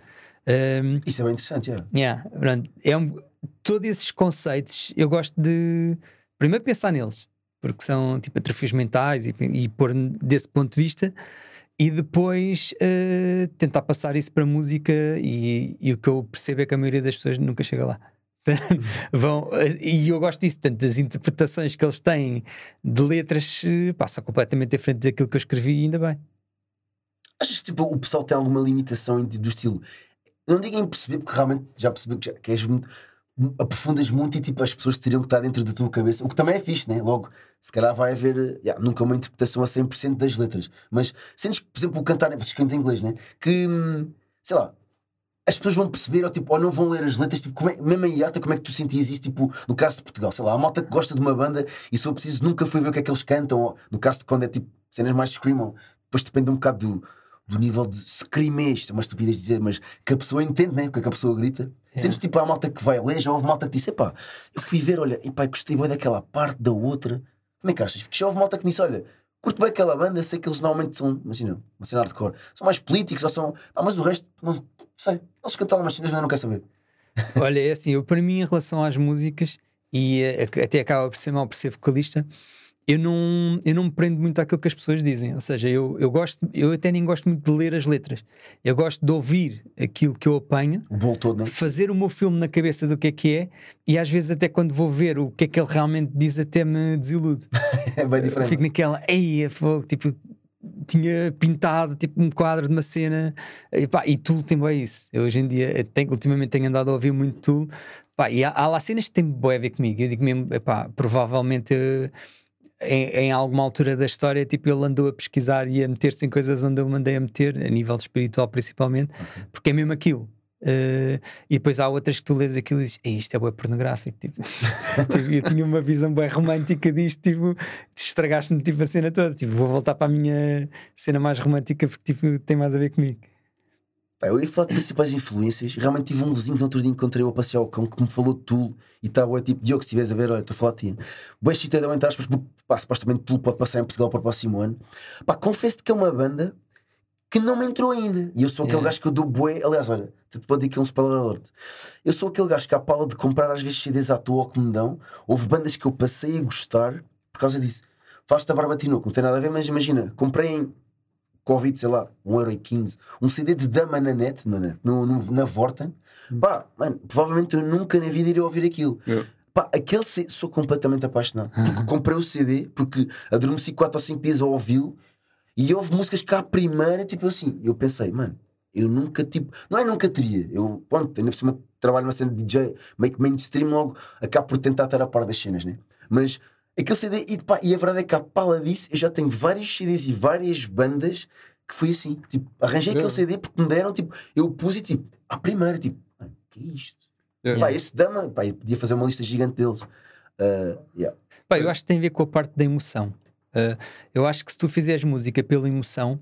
Um, Isso é bem interessante, é. Yeah, pronto. É um, todos esses conceitos eu gosto de primeiro pensar neles, porque são tipo atrofios mentais e, e pôr desse ponto de vista, e depois eh, tentar passar isso para música. E, e o que eu percebo é que a maioria das pessoas nunca chega lá. Vão, e eu gosto disso, portanto, das interpretações que eles têm de letras são completamente diferentes daquilo que eu escrevi, e ainda bem. Achas que tipo, o pessoal tem alguma limitação em- do estilo? Não digo em perceber, porque realmente já percebi que, já, que és muito, aprofundas muito e tipo, as pessoas teriam que estar dentro da tua cabeça, o que também é fixe, né? Logo, se calhar vai haver eh, yeah, nunca uma interpretação a 100% das letras, mas sentes que, por exemplo, o cantar, vocês cantam em inglês, né? Que hum, sei lá, as pessoas vão perceber ou, tipo, ou não vão ler as letras, tipo, como é, mesmo em Iata, como é que tu sentias isso, tipo, no caso de Portugal, sei lá, a malta que gosta de uma banda e se eu preciso nunca foi ver o que é que eles cantam, ou no caso de quando é tipo cenas mais screamam, depois depende um bocado do, do nível de screamês, é uma estupidez dizer, mas que a pessoa entende, né? O que é que a pessoa grita. Sentes tipo a malta que vai ler, já houve malta que disse: epá, eu fui ver, olha, epá, gostei bem daquela parte, da outra. Como é que achas? Porque já houve malta que disse: olha, curto bem aquela banda, sei que eles normalmente são, imagina, uma cena hardcore, são mais políticos ou são. Ah, mas o resto, não sei, eles cantam umas cenas, mas não quero saber. Olha, é assim, eu para mim, em relação às músicas, e eh, até acaba por ser mal por ser vocalista, eu não, eu não me prendo muito àquilo que as pessoas dizem. Ou seja, eu, eu gosto, eu até nem gosto muito de ler as letras. Eu gosto de ouvir aquilo que eu apanho, O bolo todo, né? fazer o meu filme na cabeça do que é que é, e às vezes até quando vou ver o que é que ele realmente diz, até me desilude. É bem Eu diferente. Fico naquela, ei, é fogo, tipo, tinha pintado tipo um quadro de uma cena e, pá, e Tool tem bem isso. Eu hoje em dia, eu tenho, ultimamente tenho andado a ouvir muito Tool, pá, e há, há lá cenas que têm bué a ver comigo. Eu digo mesmo, epá, provavelmente eh, em, em alguma altura da história, tipo, ele andou a pesquisar e a meter-se em coisas onde eu mandei a meter, a nível espiritual principalmente, porque é mesmo aquilo. Eh, e depois há outras que tu lês aquilo e dizes, "Ei, isto é bué pornográfico. Tipo, Tipo, eu tinha uma visão bem romântica disto, tipo, estragaste-me tipo, a cena toda. Tipo, vou voltar para a minha cena mais romântica porque tipo, tem mais a ver comigo. Pá, eu ia falar de principais influências. Realmente tive um vizinho que no outro dia encontrei-o a passear ao cão que me falou de Tulo e está o tipo, Diogo, se estiveres a ver, olha, estou a falar de ti. Boa citadão entre aspas, porque pá, supostamente Tulo pode passar em Portugal para o próximo ano. Pá, confesso-te que é uma banda que não me entrou ainda. E eu sou aquele Yeah. gajo que eu dou bué. Aliás, olha, te vou dizer aqui um spoiler alert. Eu sou aquele gajo que, à pala de comprar às vezes CDs à toa que me dão, houve bandas que eu passei a gostar por causa disso. Faz-te a barba tinoco, não tem nada a ver, mas imagina, comprei em Covid, sei lá, 1,15€, um CD de Dama na net, no, no- na Vorten. Pá, mano, provavelmente eu nunca na vida iria ouvir aquilo. Yeah. Pá, aquele CD, sou completamente apaixonado. Porque comprei o CD, porque adormeci 4 ou 5 dias a ouvi-lo e houve músicas que à primeira, tipo assim, eu pensei, mano, eu nunca, tipo, não é nunca teria. Eu, pronto, ainda por cima trabalho numa cena de DJ, meio que mainstream, logo acabo por tentar estar a par das cenas, né? Mas aquele CD, e, pá, e a verdade é que à pala disso, eu já tenho vários CDs e várias bandas que foi assim, tipo, arranjei aquele. CD porque me deram, tipo, eu pus e tipo, à primeira, tipo, que é isto? Yeah. Pá, esse dama, pá, eu podia fazer uma lista gigante deles. Ah, yeah. Pá, eu acho que tem a ver com a parte da emoção. Uh, eu acho que se tu fizeres música pela emoção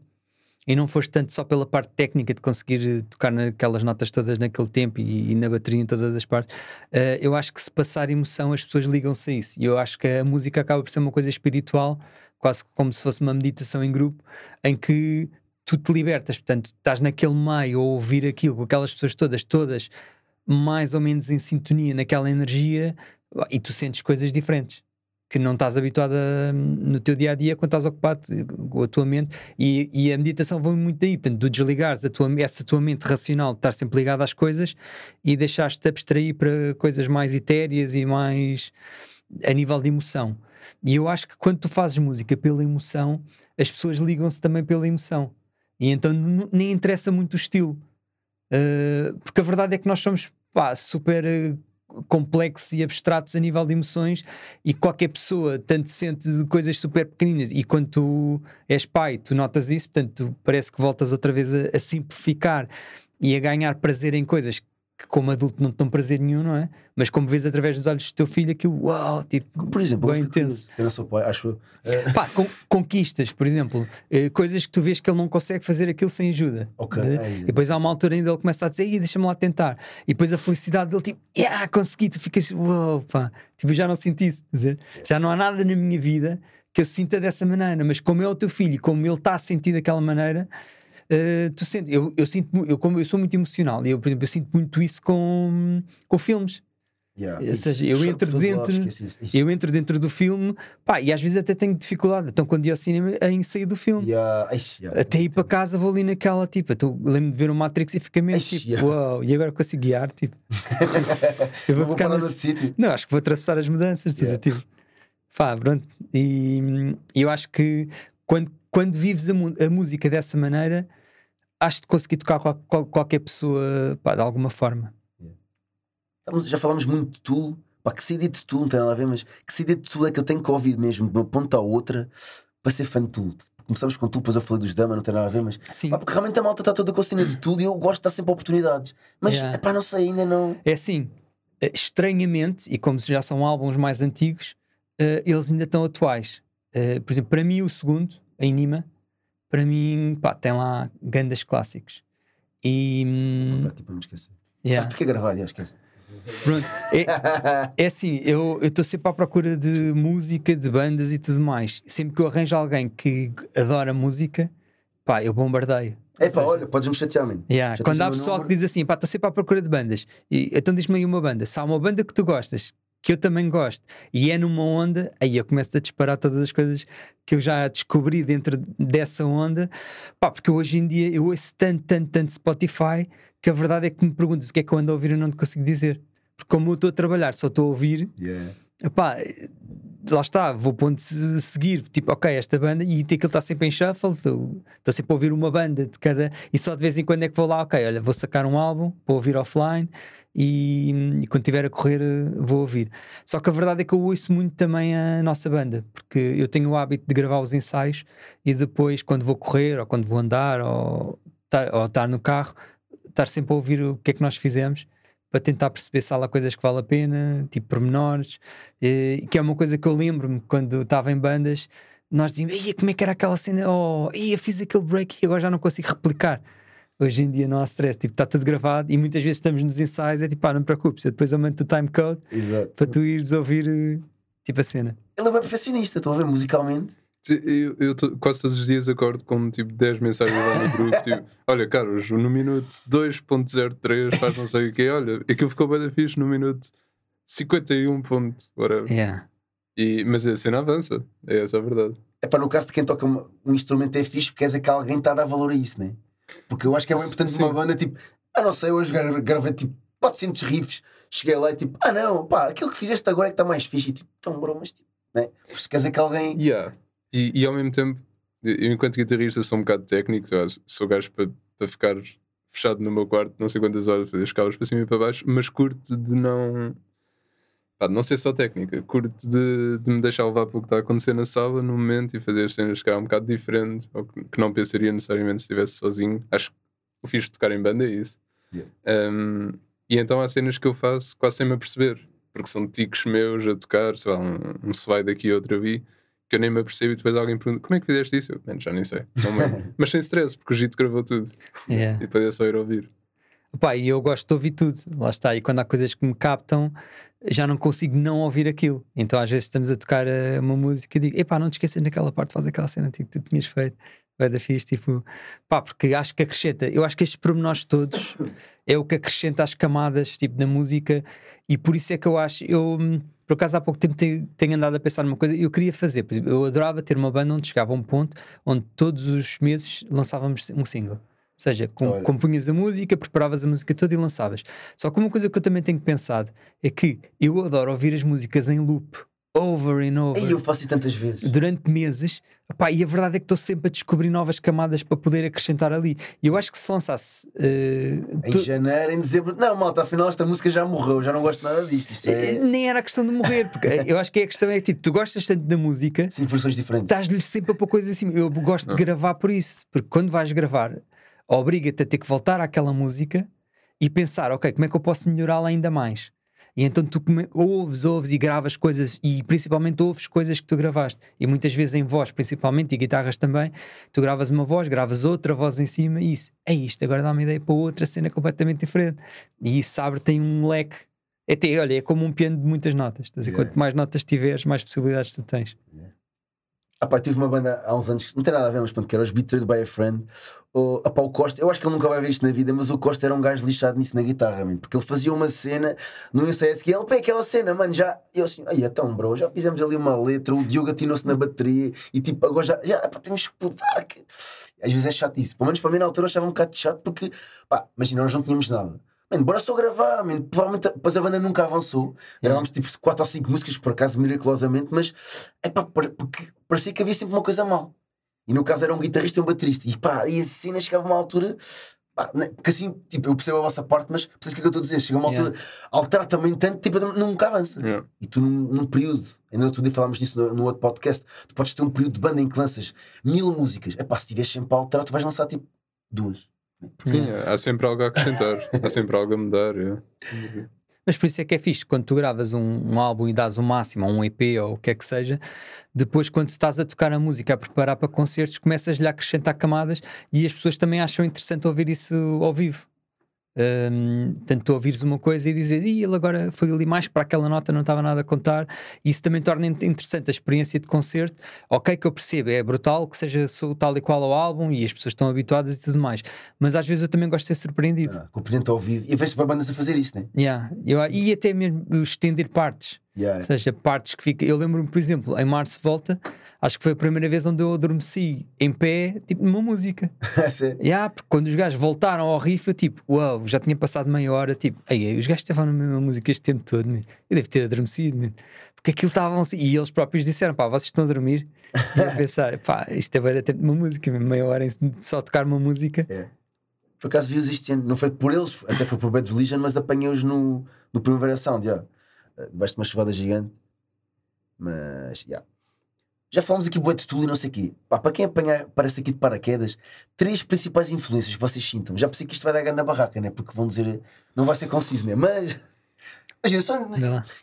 e não fores tanto só pela parte técnica de conseguir eh, tocar naquelas notas todas naquele tempo e, e na bateria em todas as partes, uh, eu acho que se passar emoção as pessoas ligam-se a isso. E eu acho que a música acaba por ser uma coisa espiritual, quase como se fosse uma meditação em grupo, em que tu te libertas, portanto, estás naquele meio a ouvir aquilo com aquelas pessoas todas, todas mais ou menos em sintonia naquela energia e tu sentes coisas diferentes que não estás habituado a, no teu dia a dia quando estás ocupado com a tua mente e, e a meditação vem muito daí, portanto, tu desligares a tua, essa tua mente racional de estar sempre ligada às coisas e deixaste-te abstrair para coisas mais etéreas e mais a nível de emoção. E eu acho que quando tu fazes música pela emoção, as pessoas ligam-se também pela emoção. E então nem interessa muito o estilo. Uh, porque a verdade é que nós somos pá, super uh, complexos e abstratos a nível de emoções e qualquer pessoa tanto sente coisas super pequeninas e quando tu és pai, tu notas isso, portanto parece que voltas outra vez a, a simplificar e a ganhar prazer em coisas que como adulto não te dão prazer nenhum, não é? Mas como vês através dos olhos do teu filho aquilo, uau, tipo, Por exemplo, bem eu intenso. Eu não sou pai, acho. Ah, Pá, con- conquistas, por exemplo, eh, coisas que tu vês que ele não consegue fazer aquilo sem ajuda. ok. De- é, E depois há uma altura ainda ele começa a dizer, "Ih, deixa-me lá tentar. E depois a felicidade dele, tipo, yeah, consegui, tu ficas, uau, pá. Tipo, eu já não senti isso. dizer, já não há nada na minha vida que eu sinta dessa maneira, mas como é o teu filho, como ele está a sentir daquela maneira, eh, tu sentes, eu, eu sinto, eu, como eu sou muito emocional, e eu, por exemplo, eu sinto muito isso com, com filmes. yeah. ou seja, eu entro dentro- isso. Ixi. Eu entro dentro do filme, pá, e às vezes até tenho dificuldade. Então, quando ia ao cinema, em sair do filme. Yeah, ixi, yeah. Até ir para casa vou ali naquela, tipo, então, lembro de ver o Matrix e fiquei mesmo tipo, uau, e agora consigo guiar, tipo. eu Não vou vou tocar nas... sítio. Não, acho que vou atravessar as mudanças, Yeah. tipo. Pá, pronto. E eu acho que quando, quando vives a, a música dessa maneira, acho de conseguir tocar qual- qual- qualquer pessoa, pá, de alguma forma. Já falámos muito de Tulo. Pá, que CD de Tulo não tem nada a ver, mas que CD de Tulo é que eu tenho que ouvir mesmo, de uma ponta à outra, para ser fã de Tulo. Começamos com Tulo, depois eu falei dos Dama, não tem nada a ver, mas. Sim, Pá, porque realmente a malta está toda com a cena de Tulo e eu gosto de dar sempre oportunidades. Mas, Yeah. pá, não sei, ainda não. é assim, eh, estranhamente, e como já são álbuns mais antigos, eh, eles ainda estão atuais. Eh, por exemplo, para mim, o segundo, em Nima, para mim, pá, tem lá grandes clássicos. E. hum, Está aqui para me esquecer. yeah. Ah, fica gravado, já esquece. Pronto. É, é assim, eu estou sempre à procura de música, de bandas e tudo mais. Sempre que eu arranjo alguém que adora música, pá, eu bombardeio. É pá, olha, podes-me chatear, mano. Yeah, Já Quando há pessoal que número? diz assim, pá, estou sempre à procura de bandas, e, então diz-me aí uma banda. Se há uma banda que tu gostas, que eu também gosto, e é numa onda, aí eu começo a disparar todas as coisas que eu já descobri dentro dessa onda, pá, porque hoje em dia eu ouço tanto, tanto, tanto Spotify que a verdade é que me perguntas o que é que eu ando a ouvir e não te consigo dizer. Porque como eu estou a trabalhar, só estou a ouvir, Yeah. Epá, lá está, vou ponto se- seguir, tipo, ok, esta banda, e aquilo está sempre em shuffle, estou sempre a ouvir uma banda de cada, e só de vez em quando é que vou lá, ok, olha, vou sacar um álbum, vou ouvir offline, e, e quando estiver a correr eh, vou ouvir. Só que a verdade é que eu ouço muito também a nossa banda, porque eu tenho o hábito de gravar os ensaios, e depois quando vou correr, ou quando vou andar, ou estar, ou estar no carro, estar sempre a ouvir o que é que nós fizemos, para tentar perceber se há lá coisas que vale a pena, tipo pormenores, eh, que é uma coisa que eu lembro-me quando estava em bandas, nós dizíamos, "Ia, como é que era aquela cena? Oh, ia, fiz aquele break e agora já não consigo replicar. Hoje em dia não há stress, tipo, está tudo gravado e muitas vezes estamos nos ensaios, é tipo, ah, não te preocupes, eu depois aumento o timecode Exato. para tu ires ouvir eh, tipo a cena. Ele é bem perfeccionista, estou a ver musicalmente. Eu, eu tô- quase todos os dias acordo com tipo 10 mensagens lá no grupo, tipo, olha Carlos, no minuto 2.03 faz não sei o quê, olha, aquilo ficou bem da fixe no minuto 51. ponto whatever. Yeah. E, mas a cena avança, é essa a verdade. É para no caso de quem toca um, um instrumento é fixe, porque quer dizer que alguém está a dar valor a isso, né? Porque eu acho que é bem importante uma banda, tipo, ah, não sei, hoje gra- gravei tipo 400 riffs, cheguei lá e tipo, ah, não, pá, aquilo que fizeste agora é que está mais fixe. E tipo, tão bro, mas tipo, né? Porque se quer dizer que alguém. Yeah. E, e ao mesmo tempo, eu enquanto guitarrista sou um bocado técnico, sou gajo para para ficar fechado no meu quarto, não sei quantas horas, fazer escalas para cima e para baixo, mas curto de não. Pá, não ser só técnica, curto de, de me deixar levar para o que está a acontecer na sala no momento e fazer as cenas que um bocado diferente, ou que, que não pensaria necessariamente se estivesse sozinho. Acho que o fixe de tocar em banda é isso. Yeah. Um, e então há cenas que eu faço quase sem me aperceber, porque são tiques meus a tocar, sei lá, um, um slide aqui e outro ali, que eu nem me apercebo e depois alguém pergunta como é que fizeste isso? Eu, "Man, já nem sei, não me lembro." mas sem stress, porque o Gito gravou tudo Yeah. e depois é só ir ouvir. Pá, e eu gosto de ouvir tudo, lá está. E quando há coisas que me captam, já não consigo não ouvir aquilo. Então às vezes estamos a tocar eh, uma música e digo, epá, não te esqueças naquela parte, faz aquela cena tipo, que tu tinhas feito. Vai da fixe, tipo, pá, porque acho que acrescenta, eu acho que estes pormenores todos é o que acrescenta as camadas, tipo, na música, e por isso é que eu acho, eu, hum, por acaso há pouco tempo tenho, tenho andado a pensar numa coisa, eu queria fazer, por exemplo, eu adorava ter uma banda onde chegava um ponto onde todos os meses lançávamos um single. Ou seja, com, Olha. compunhas a música, preparavas a música toda e lançavas. Só que uma coisa que eu também tenho pensado é que eu adoro ouvir as músicas em loop, over and over Ei, eu faço tantas vezes. durante meses, Epá, e a verdade é que estou sempre a descobrir novas camadas para poder acrescentar ali. E eu acho que se lançasse. eh, Em tu- janeiro, em dezembro. Não, malta, afinal esta música já morreu, já não gosto nada disto. Isto é. nem era a questão de morrer, porque eu acho que é a questão é que tipo, tu gostas tanto da música, Cinco versões diferentes. estás-lhe sempre a pôr coisas assim. Eu gosto Não. de gravar por isso, porque quando vais gravar, obriga-te a ter que voltar àquela música e pensar, ok, como é que eu posso melhorá-la ainda mais? E então tu ouves, ouves e gravas coisas e principalmente ouves coisas que tu gravaste. E muitas vezes em voz, principalmente, e guitarras também, tu gravas uma voz, gravas outra voz em cima e isso, é isto, agora dá uma ideia para outra cena completamente diferente. E isso abre, tem um leque. É, até, olha, é como um piano de muitas notas. Yeah. Quanto mais notas tiveres, mais possibilidades tu tens. Ah pá, tive uma banda há uns anos que não tem nada a ver, mas pronto, que era os Betrayed by a Friend. O, ah pá, o Costa, eu acho que ele nunca vai ver isto na vida, mas o Costa era um gajo lixado nisso na guitarra, man, porque ele fazia uma cena no ensaio seguir, ele, pá, é aquela cena, mano, já. Eu assim, ai, então, bro, já fizemos ali uma letra, o Diogo atinou-se na bateria e tipo, agora já, já pá, temos que mudar. Que... Às vezes é chato isso, pelo menos para mim na altura eu achava um bocado chato porque, pá, imagina, nós não tínhamos nada. Mano, bora só gravar, man. provavelmente depois a banda nunca avançou. Gravámos tipo 4 ou 5 músicas, por acaso, miraculosamente, mas é pá, porque parecia que havia sempre uma coisa mal. E no caso era um guitarrista e um baterista. E pá, e a cena chegava uma altura. Pá, né, porque assim, tipo, eu percebo a vossa parte, mas percebes o que é que eu estou a dizer? Chega a uma Yeah. altura, alterar também tanto, tipo, nunca avança. Yeah. E tu, num, num período, ainda outro dia falámos disso no, no outro podcast, tu podes ter um período de banda em que lanças mil músicas. É pá, se estiveres sempre a alterar, tu vais lançar tipo duas. Sim, há sempre algo a acrescentar, há sempre algo a mudar. yeah. Mas por isso é que é fixe, quando tu gravas um, um álbum e dás o máximo, ou um EP ou o que é que seja, depois quando estás a tocar a música, a preparar para concertos, começas-lhe a acrescentar camadas e as pessoas também acham interessante ouvir isso ao vivo. Hum, tanto tu ouvires uma coisa e dizes, e ele agora foi ali mais para aquela nota, não estava nada a contar. Isso também torna in- interessante a experiência de concerto. Ok, que eu percebo, é brutal que seja tal e qual ao álbum e as pessoas estão habituadas e tudo mais, mas às vezes eu também gosto de ser surpreendido. Ah, compreendente ao vivo. E vejo para bandas a fazer isso, né? Yeah, eu- e até mesmo estender partes, Yeah. ou seja, partes que fica. Eu lembro-me, por exemplo, em Março Volta, acho que foi a primeira vez onde eu adormeci em pé, tipo numa música. Sério. Yeah, porque quando os gajos voltaram ao riff, eu tipo, uau, já tinha passado meia hora, tipo, ei, os gajos estavam na mesma música este tempo todo, man. eu devo ter adormecido, man. porque aquilo estavam assim, e eles próprios disseram, pá, vocês estão a dormir, e eu a pensar, pá, isto é bem tempo de uma música, man. meia hora em só tocar uma música, Por acaso vi-os ano, não foi por eles, até foi por Bad Religion, mas apanhei-os no, no Primavera Sound, já. Debaixo de uma chuvada gigante. Mas, já. Já falamos aqui bué de tudo e não sei o quê. Pá, para quem apanhar, parece aqui de paraquedas, três principais influências que vocês sintam. Já pensei que isto vai dar grande barraca, né? Porque vão dizer, não vai ser conciso, né? Mas, imagina, só,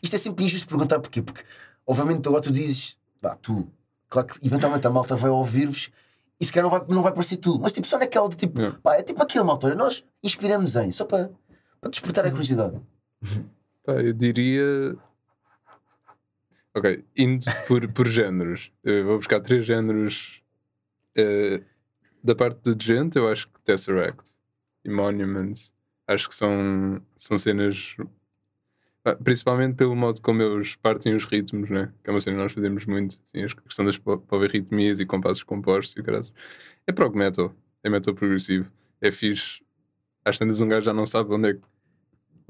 isto é sempre injusto perguntar porquê. Porque, obviamente, agora tu dizes, pá, tu, claro que eventualmente a malta vai ouvir-vos e se calhar não vai, não vai parecer tudo, mas tipo, só naquela de tipo, Yeah. pá, é tipo aquele malta, olha, nós inspiramos em, só para, para despertar a Sim. curiosidade. Pá, eu diria. Ok, indo por, por géneros. Eu vou buscar três géneros. eh, da parte do gente, eu acho que Tesseract e Monument acho que são, são cenas. ah, Principalmente pelo modo como eles partem os ritmos, né? que é uma cena que nós fazemos muito. Assim, a questão das po- polirritmias e compassos compostos e caras. É prog metal, é metal progressivo, é fixe. Às tantas um gajo já não sabe onde é que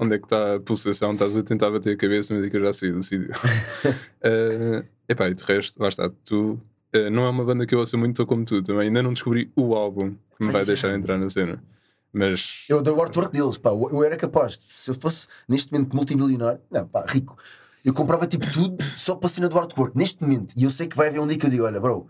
onde é que está a pulsação, estás a tentar bater a cabeça, mas é que eu já saí do sítio. uh, epá, e de resto, lá está, tu uh, não é uma banda que eu ouço muito, estou como tu também, ainda não descobri o álbum que me vai Ai, deixar entrar na cena. Mas Eu adoro o artwork deles, pá, eu eu era capaz, de- se eu fosse neste momento multimilionário, não, pá, rico, eu comprava tipo tudo só para a cena do artwork, neste momento, e eu sei que vai haver um dia que eu digo, olha, bro,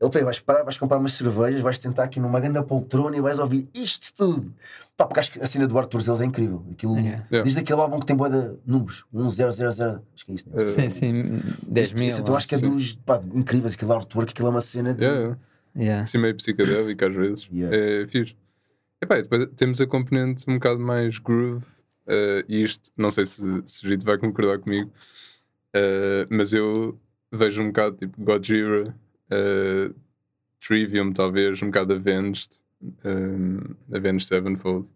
LP, vais parar, vais comprar umas cervejas, vais sentar aqui numa grande poltrona e vais ouvir isto tudo. Pá, porque acho que a cena do artwork deles é incrível, aquilo, Yeah. Yeah. desde aquele álbum que tem boa de números, 1000, acho que é isso, né? Uh, Sim, sim, 10 mil. Então acho que é sim. dos pá, incríveis, aquele artwork, aquilo é uma cena de. yeah, yeah. Yeah. assim meio psicadélico às vezes, Yeah. é fixe. Epá, e depois temos a componente um bocado mais groove, uh, e isto, não sei se, se o Gito vai concordar comigo, uh, mas eu vejo um bocado tipo Godzilla, uh, Trivium talvez, um bocado Avenged, um, Avenged Sevenfold.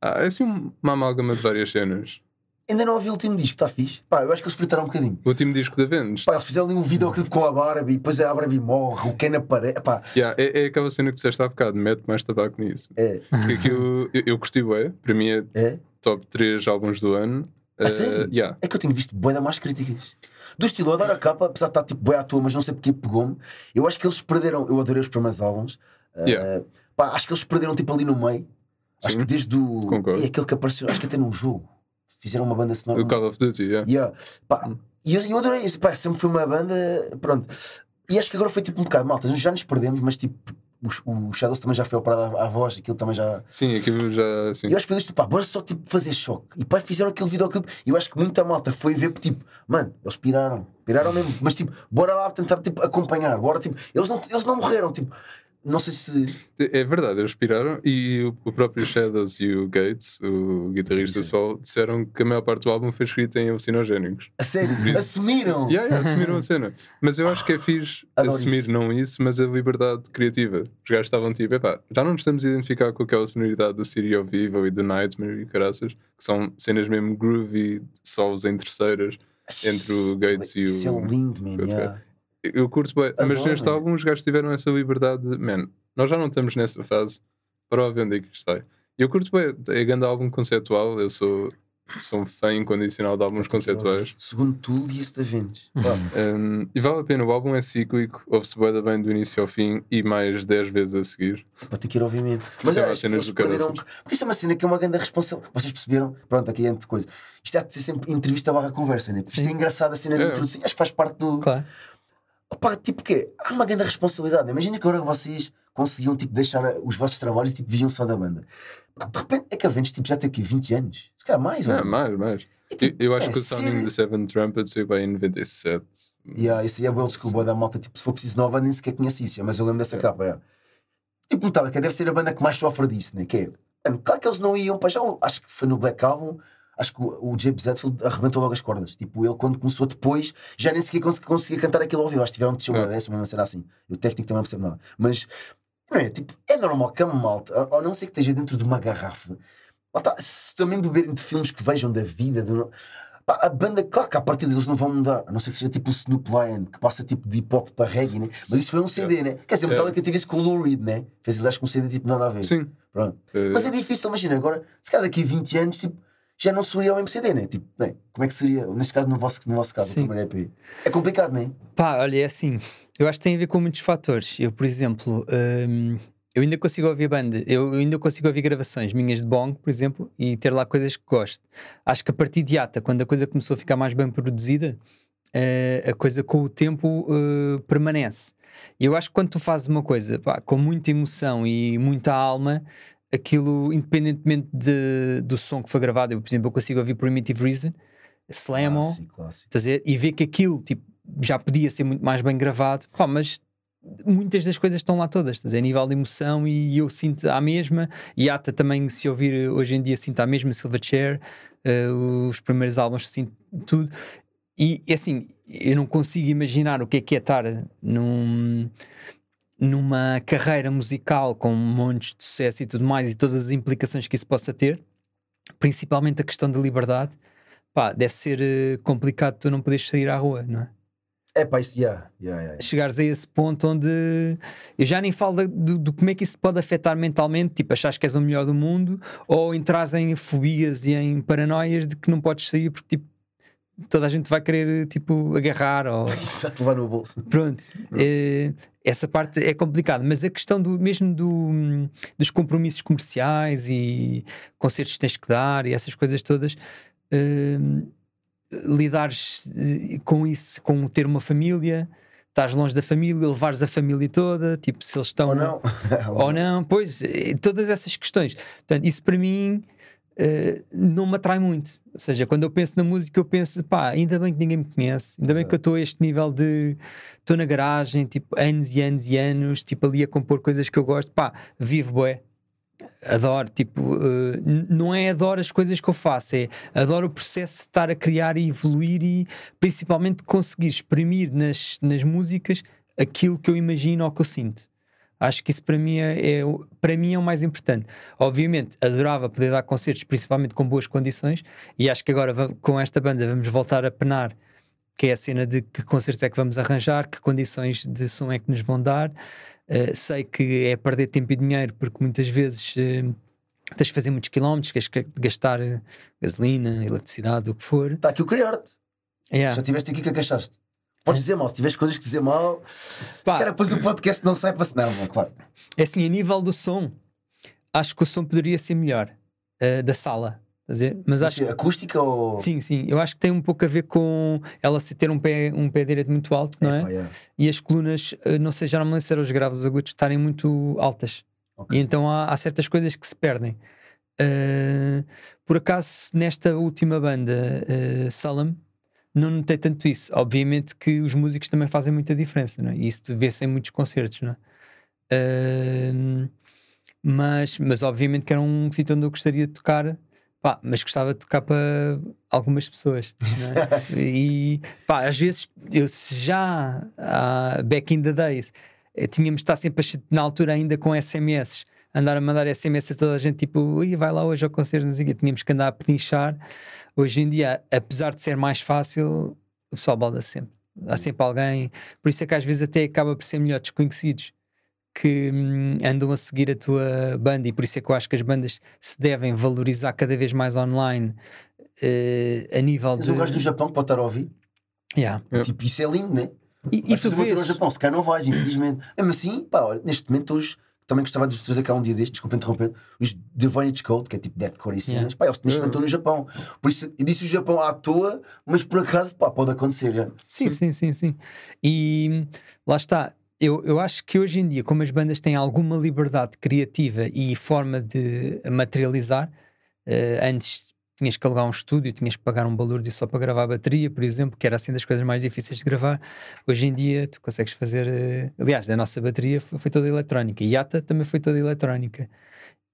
Ah, é assim um- uma amálgama de várias cenas. Ainda não ouvi o último disco, está fixe. Pá, eu acho que eles fritaram um bocadinho. O último disco da Avenged, Pá, eles fizeram ali um videoclipe com a Barbie, depois a Barbie morre, o Ken aparece. Pá, yeah, é, é aquela cena que disseste há bocado, mete mais tabaco nisso. é, Porque aquilo, eu, eu curti bué, para mim é é. top 3 álbuns do ano. A Uh, sério? yeah. É que eu tenho visto bué da mais críticas. Do estilo, eu adoro a capa, apesar de estar tipo bué à toa, mas não sei porque pegou-me. Eu acho que eles perderam, eu adorei os primeiros álbuns. Uh, Yeah. pá, acho que eles perderam tipo ali no meio. Acho Sim, que desde o. concordo. É aquele que apareceu, acho que até num jogo. Fizeram uma banda sonora. O Call of Duty, yeah. Yeah. Pá, Hum. E eu, eu adorei isso, pá, sempre foi uma banda. Pronto. E acho que agora foi tipo um bocado, malta, já nos perdemos, mas tipo, o, o Shadows também já foi operado à, à voz, aquilo também já. Sim, aquilo já. Sim. E eu acho que foi isto, pá, bora só tipo fazer choque. E pá, fizeram aquele videoclipe. E eu acho que muita malta foi ver, tipo, mano, eles piraram, piraram mesmo, mas tipo, bora lá tentar tipo, acompanhar, bora tipo, eles não, eles não morreram, tipo, não sei se. É verdade, eles piraram e o, próprio Shadows e o Gates, o guitarrista Sim. sol, disseram que a maior parte do álbum foi escrita em alucinogénicos. A sério, isso- assumiram. Yeah, yeah, assumiram a cena. Mas eu acho que é fixe Adoro assumir isso. não isso, mas a liberdade criativa. Os gajos estavam tipo, epá, já não nos estamos a identificar com aquela sonoridade do City of Evil e do Nightmare e caraças, que são cenas mesmo groovy, solos em terceiras, entre o Gates e o. Isso é lindo, man. Yeah. Eu curto bem, mas neste álbum os gajos tiveram essa liberdade de, man, nós já não estamos nessa fase para ver onde é que isto vai. E eu curto bem, é grande álbum conceptual, eu sou, sou um fã incondicional de álbuns conceptuais. Segundo tu e isso da Vendes. Pá, Um, e vale a pena, o álbum é cíclico, ouve-se da bem do início ao fim e mais 10 vezes a seguir. Para ter que ir ao ouvimento. Mas que cenas eles do perderam. Porque isso é uma cena que é uma grande responsabilidade. Vocês perceberam? Pronto, aqui é entre coisa. Isto é de ser sempre entrevista barra conversa, né? Isto é Sim. engraçado a cena de É. introdução. Acho que faz parte do. Claro. Opa, tipo que há uma grande responsabilidade. Imagina que agora vocês conseguiam tipo, deixar os vossos trabalhos e tipo, viam só da banda. De repente é que a Avenged tipo, já tem aqui 20 anos. Se calhar mais, não? mais, mais. E, Eu, tipo, eu acho é que o Sounding the Seven Trumpets saiu bem em 97. Yeah, esse aí é o old school boy da malta. Tipo, se for preciso nova, nem sequer conheci isso. Mas eu lembro dessa É. capa. É. Tipo, Metallica deve ser a banda que mais sofre disso, né? Que é, claro que eles não iam para já. Acho que foi no Black Album. Acho que o, o James Hetfield arrebentou logo as cordas. Tipo, ele quando começou depois já nem sequer cons- conseguia cantar aquilo ao vivo. Acho que tiveram de descer uma É. décima, uma cena assim. O técnico também não percebe nada. Mas, não é? Tipo, é normal que a malta, a- a não ser que esteja dentro de uma garrafa, tá, se também beberem de filmes que vejam da vida, do, Pá, a banda, claro que a partir deles não vão mudar, a não ser que seja tipo o Snoop Lion, que passa tipo de hip hop para reggae, né? mas isso foi um CD, né? Quer dizer, Yeah. Metallica teve isso com o Lou Reed, né? Fez eles com um CD tipo nada a ver. Sim. Pronto. Eh, Mas é difícil, imagina, agora, se calhar daqui a 20 anos, tipo, já não seria o mesmo CD, né? Tipo, né? como é que seria, neste caso, no vosso, no vosso caso, Sim. o primeiro EP? É complicado, né? Pá, olha, é assim. Eu acho que tem a ver com muitos fatores. Eu, por exemplo, hum, eu ainda consigo ouvir banda, eu ainda consigo ouvir gravações minhas de bong, por exemplo, e ter lá coisas que gosto. Acho que a partir de ata, quando a coisa começou a ficar mais bem produzida, eh, a coisa com o tempo eh, permanece. E eu acho que quando tu fazes uma coisa pá, com muita emoção e muita alma, aquilo, independentemente de- do som que foi gravado, eu, por exemplo, eu consigo ouvir Primitive Reason, Slam ver? e ver que aquilo tipo, já podia ser muito mais bem gravado, Pá, mas muitas das coisas estão lá todas, estás a, nível de emoção e eu sinto a mesma, e Ata também se ouvir hoje em dia sinto a mesma, Silverchair, eh, os primeiros álbuns sinto tudo, e é assim, eu não consigo imaginar o que é que é estar num, numa carreira musical com montes de sucesso e tudo mais, e todas as implicações que isso possa ter, principalmente a questão da liberdade, pá, deve ser eh, complicado tu não poderes sair à rua, não é? É pá, isso, yeah, yeah, yeah. Chegares a esse ponto onde eu já nem falo do, do como é que isso pode afetar mentalmente, tipo, achas que és o melhor do mundo, ou entras em fobias e em paranoias de que não podes sair porque tipo, toda a gente vai querer tipo agarrar ou Exato, levar no bolso. Pronto, eh, essa parte é complicada, mas a questão do mesmo do, dos compromissos comerciais e concertos que tens que dar e essas coisas todas, eh, lidares eh, com isso, com ter uma família, estás longe da família, levares a família toda, tipo, se eles estão Ou não? ou não, pois, eh, todas essas questões. Portanto, isso para mim eh, não me atrai muito. Ou seja, quando eu penso na música, eu penso, pá, ainda bem que ninguém me conhece, ainda bem que eu estou a este nível de. Estou na garagem, tipo, anos e anos e anos, tipo, ali a compor coisas que eu gosto, pá, vivo, boé. Adoro, tipo, n- não é adoro as coisas que eu faço, é adoro o processo de estar a criar e evoluir e principalmente conseguir exprimir nas, nas músicas aquilo que eu imagino ou que eu sinto. Acho que isso para mim é, é o- para mim é o mais importante. Obviamente, adorava poder dar concertos, principalmente com boas condições, e acho que agora com esta banda vamos voltar a penar, que é a cena de que concertos é que vamos arranjar, que condições de som é que nos vão dar. Uh, sei que é perder tempo e dinheiro, porque muitas vezes uh, tens de fazer muitos quilómetros, gastar uh, gasolina, eletricidade, o que for. Está aqui o criar-te. Yeah. Já estiveste aqui que agachaste. Podes dizer mal, se tiveres coisas que dizer mal, Pá. se calhar depois o podcast não sai para se não, mano, claro. É assim, a nível do som, acho que o som poderia ser melhor uh, da sala. ver? Mas acho Mas acústica ou. Sim, sim, eu acho que tem um pouco a ver com ela se ter um pé, um pé direito muito alto, não é? Yeah. E as colunas, eh, não sei, já não me lembro se eram os graves agudos, estarem muito altas. Ok. E então há, há certas coisas que se perdem. Eh, por acaso, nesta última banda, uh, Salem, não notei tanto isso. Obviamente que os músicos também fazem muita diferença, não é? E isso vê-se em muitos concertos, não é? Eh, mas, mas obviamente que era um sítio onde eu gostaria de tocar Pá, mas gostava de tocar para algumas pessoas. é? e pá, às vezes, eu se já ah, back in the days eh, tínhamos de estar sempre a na altura ainda com SMS, andar a mandar SMS a toda a gente, tipo, vai lá hoje ao concerto, não sei o tínhamos que andar a pedinchar. Hoje em dia, apesar de ser mais fácil, o pessoal balda sempre. Há sempre alguém, por isso é que às vezes até acaba por ser melhor desconhecidos que hum, andam a seguir a tua banda e por isso é que eu acho que as bandas se devem valorizar cada vez mais online eh, a nível Tens de. um gajo do Japão pode estar a ouvir. Yeah. Yeah. Tipo, isso é lindo, né? E, e tu tour ao vês, Japão, se calhar não vais, infelizmente. Mesmo assim, pá, olha, neste momento hoje também gostava de trazer cá um dia destes, desculpa interromper, os Divinity Code, que é tipo Deathcore e cenas, Yeah. pá, eles estão no Japão. Por isso, eu disse o Japão à toa, mas por acaso, pá, pode acontecer. é. Sim, sim, sim, sim. E lá está. eu, eu acho que hoje em dia, como as bandas têm alguma liberdade criativa e forma de materializar, eh, antes tinhas que alugar um estúdio, tinhas que pagar um balúrdio só para gravar a bateria, por exemplo, que era assim das coisas mais difíceis de gravar. Hoje em dia tu consegues fazer. eh, aliás, a nossa bateria foi, foi toda eletrónica, e Yata também foi toda eletrónica.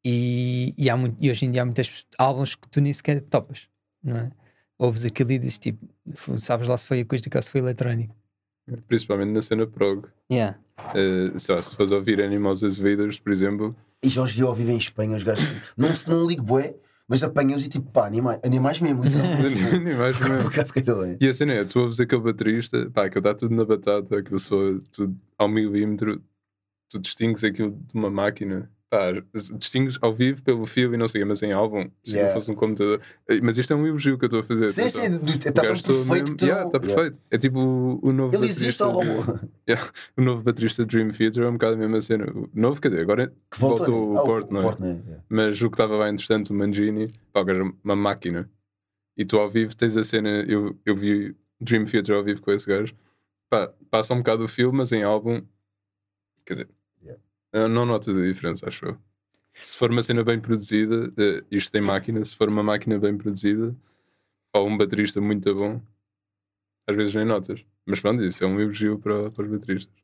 E, e, há muito, e hoje em dia há muitos álbuns que tu nem sequer topas, não é? Ouves aquilo e dizes tipo, "F- sabes lá se foi acústica ou se foi eletrónica. Principalmente na cena prog. Yeah. Eh, sei lá, se fores ouvir Animals as por exemplo, E já os vi ao vivo em Espanha, os gajos. Não, se- não ligo bué, mas apanham-os e tipo, pá, animais, animais mesmo. Então, nem mais por mesmo. acaso calhou bem. E a cena é, tu ouves aquele baterista, pá, aquilo está tudo na batata, aquilo soa tudo ao milímetro, tu distingues aquilo de uma máquina. Pá, distingues ao vivo pelo fio e não sei, mas em álbum, se Yeah. não fosse um computador. Eh, Mas isto é um elogio que eu estou a fazer. Sim, sim, está tão perfeito mesmo- Yeah, não- tá perfeito. É tipo o, o novo Ele existe baterista. robô. o novo baterista de Dream Theater é um bocado a mesma cena. O novo, quer dizer, agora Que voltou, voltou né? Ah, o Porto, não é? Né? Yeah. Mas o que estava lá, entretanto, o Mangini, pá, é uma máquina. E tu ao vivo tens a cena, eu, eu vi Dream Theater ao vivo com esse gajo, pá, passa um bocado o filme, mas em álbum, quer dizer, Yeah. Não notas a diferença, acho eu. Se for uma cena bem produzida, eh, isto tem máquina, se for uma máquina bem produzida, ou um baterista muito bom, às vezes nem notas. Mas pronto, isso é um elogio para, para os bateristas.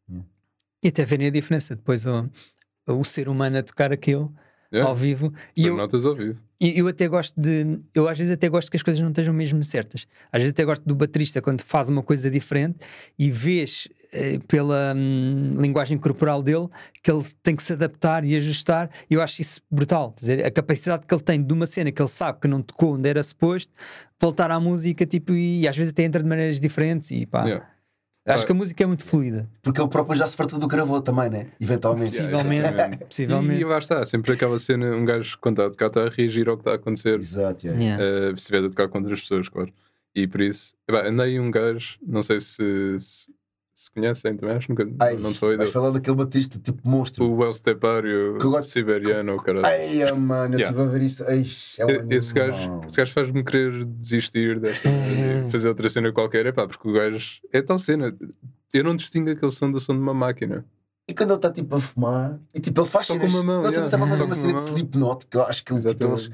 E até verem a diferença depois o, o ser humano a tocar aquilo Yeah, ao vivo. E eu, notas ao vivo. E eu até gosto de. Eu às vezes até gosto que as coisas não estejam mesmo certas. Às vezes até gosto do baterista quando faz uma coisa diferente e vês pela hum, linguagem corporal dele que ele tem que se adaptar e ajustar. E eu acho isso brutal. Quer dizer, a capacidade que ele tem de uma cena que ele sabe que não tocou onde era suposto, voltar à música tipo, e, às vezes até entra de maneiras diferentes. E pá, Yeah. acho que a música é muito fluida. Porque ele próprio já se fartou do gravou também, né? Eventualmente. Yeah, Possivelmente. exatamente. Possivelmente. E, e lá está, sempre aquela cena, um gajo quando está a tocar está a reagir ao que está a acontecer, Exato, yeah. Yeah. eh, se estiver a tocar contra as pessoas, claro. E por isso, epá, andei um gajo, não sei se, se, se conhecem também, acho que nunca Ai, não te falei dele. falar daquele baterista tipo monstro. O El Stepário gosto- siberiano, o cara. Ai, ah, mano, eu Yeah. estive a ver isso. Ai, é um E- Esse gajo, esse gajo faz-me querer desistir desta e fazer outra cena qualquer, epá, porque o gajo é tal cena. Eu não distingo aquele som do som de uma máquina. E quando ele está tipo a fumar, e tipo ele faz Só com uma mão, ele yeah. estava a fazer uma cena de. Slipknot, que eu acho que ele, tipo, eles,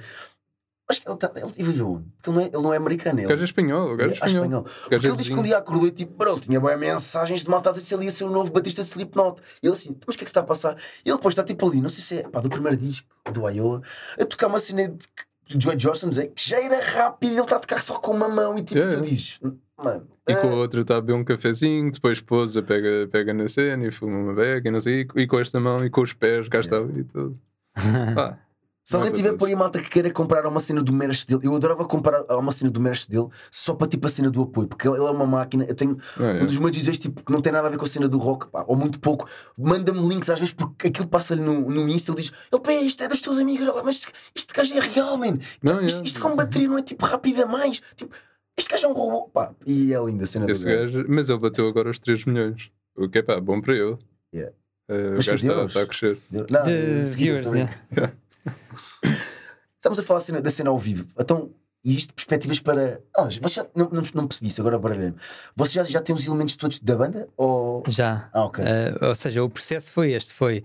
Acho que ele, tá, ele vive onde? Porque ele não é, ele não é americano, O ele gajo é espanhol, o gajo é é espanhol. espanhol. O Porque é ele diz que um dia acordou e tipo, bro, tinha boas mensagens de malta a dizer se ele ia ser o novo batista de Slipknot. E ele assim, mas o que é que se está a passar? E ele depois está tipo ali, não sei se é pá, do primeiro disco do Iowa, a tocar uma cena de Joy Johnson, dizer que já era rápido e ele está a tocar só com uma mão e tipo, Yeah, tu yeah. dizes, mano. E com ah, a outra está a beber um cafezinho, depois pousa, pega, pega na cena e fuma uma beca e não sei, e, e com esta mão e com os pés, gasta ali e tudo. Pá, Se alguém Não, tiver por aí malta que queira comprar uma cena do Merch dele, eu adorava comprar uma cena do Merch dele só para tipo a cena do apoio, porque ele é uma máquina. Eu tenho é. um dos meus DJs tipo, que não tem nada a ver com a cena do rock, pá, ou muito pouco, manda-me links às vezes porque aquilo passa-lhe no, no Insta. Ele diz: Ele, isto é dos teus amigos, mas este gajo é real, man. Não, isto, yeah. isto com bateria não é tipo rápido a mais. Tipo, este gajo é um robô, pá. E é linda a cena Esse do gajo. gajo, mas ele bateu agora os 3 milhões. O que é pá, bom para ele. Yeah. Eh, o gajo está, está a crescer. Não, de viewers, yeah. Estamos a falar da cena, da cena ao vivo. Então, existem perspectivas para. Ah, você já não, não, não percebi isso, agora baralhei Você já, já tem os elementos todos da banda? Ou. Já. Ah, ok. Uh, ou seja, o processo foi este: foi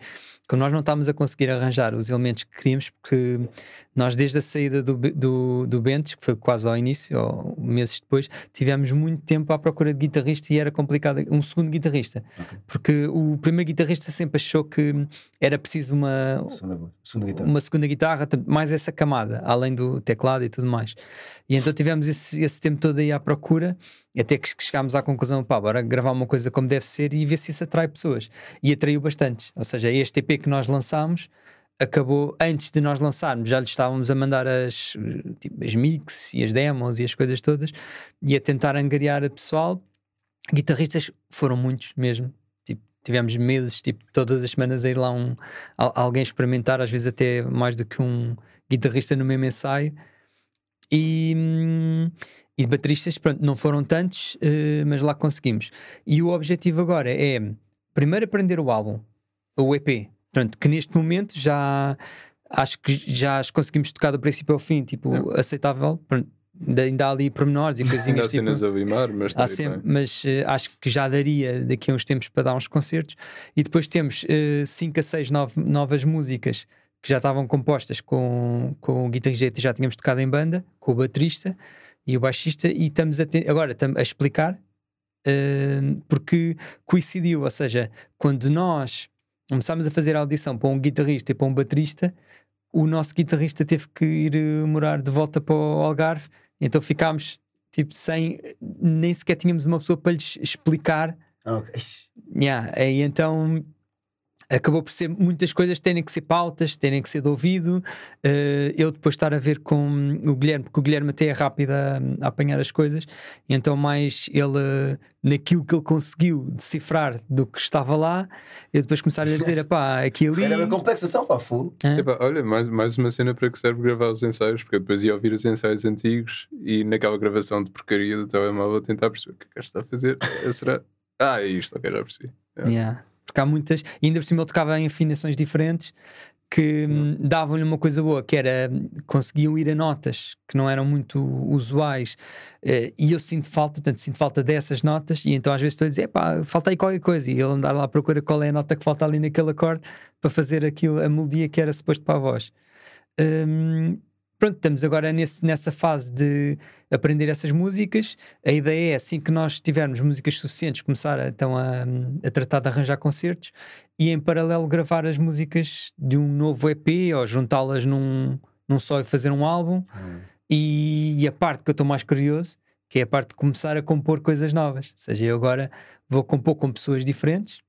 quando nós não estávamos a conseguir arranjar os elementos que queríamos, porque nós, desde a saída do, do, do Bentes, que foi quase ao início, ou meses depois, tivemos muito tempo à procura de guitarrista e era complicado um segundo guitarrista, Ok. porque o primeiro guitarrista sempre achou que era preciso uma, Segunda. Segunda guitarra. uma segunda guitarra, mais essa camada, além do teclado e tudo mais. E então tivemos esse, esse tempo todo aí à procura, até que chegámos à conclusão, pá, bora gravar uma coisa como deve ser e ver se isso atrai pessoas. E atraiu bastante. Ou seja, este EP que nós lançámos acabou, antes de nós lançarmos, já lhe estávamos a mandar as, tipo, as mix e as demos e as coisas todas, e a tentar angariar a pessoal. Guitarristas foram muitos mesmo. Tipo, tivemos meses, tipo, todas as semanas a ir lá um, al- alguém experimentar, às vezes até mais do que um guitarrista no mesmo ensaio. E, hum, e de bateristas, pronto, não foram tantos, eh, mas lá conseguimos. E o objetivo agora é primeiro aprender o álbum, o EP. Pronto, que neste momento já acho que já as conseguimos tocar do princípio ao fim, tipo, aceitável. Pronto, ainda, há ali pormenores e Ainda há coisinhas tipo, cenas a limar, mas Há tá sempre, mas eh, acho que já daria daqui a uns tempos para dar uns concertos. E depois temos 5 a 6 novas músicas que já estavam compostas com, com o guitarrista já tínhamos tocado em banda, com o baterista e o baixista, e estamos a agora estamos a explicar eh, porque coincidiu, ou seja, quando nós começámos a fazer a audição para um guitarrista e para um baterista, o nosso guitarrista teve que ir eh, morar de volta para o Algarve, então ficámos tipo sem, nem sequer tínhamos uma pessoa para lhes explicar Ah, ok. Ixi. Yeah, e então acabou por ser muitas coisas terem que ser pautas, terem que ser de ouvido. eh, eu depois estar a ver com o Guilherme, porque o Guilherme até é rápido a, a apanhar as coisas, então mais ele naquilo que ele conseguiu decifrar do que estava lá, eu depois começar a dizer, pá, aqui ali. Era bem complexo, então, pá. Epá, olha, mais, mais uma cena para que serve gravar os ensaios, porque eu depois ia ouvir os ensaios antigos e naquela gravação de porcaria do telemóvel tentar perceber o que é que está a fazer. Eh, Será? Ah, é isto, ok, já percebi. Yeah. Yeah. Porque há muitas, e ainda por cima ele tocava em afinações diferentes que hum, davam-lhe uma coisa boa, que era hum, conseguiam ir a notas que não eram muito usuais, eh, e eu sinto falta, portanto, sinto falta dessas notas, e então às vezes estou a dizer, pá, falta aí qualquer coisa, e ele andar lá à procura qual é a nota que falta ali naquele acorde para fazer aquilo, a melodia que era suposto para a voz. Hum, pronto, estamos agora nesse, nessa fase de aprender essas músicas. A ideia é, assim que nós tivermos músicas suficientes, começar a, então a, a tratar de arranjar concertos e em paralelo gravar as músicas de um novo EP ou juntá-las num, num só e fazer um álbum. E, e a parte que eu estou mais curioso, que é a parte de começar a compor coisas novas. Ou seja, eu agora vou compor com pessoas diferentes.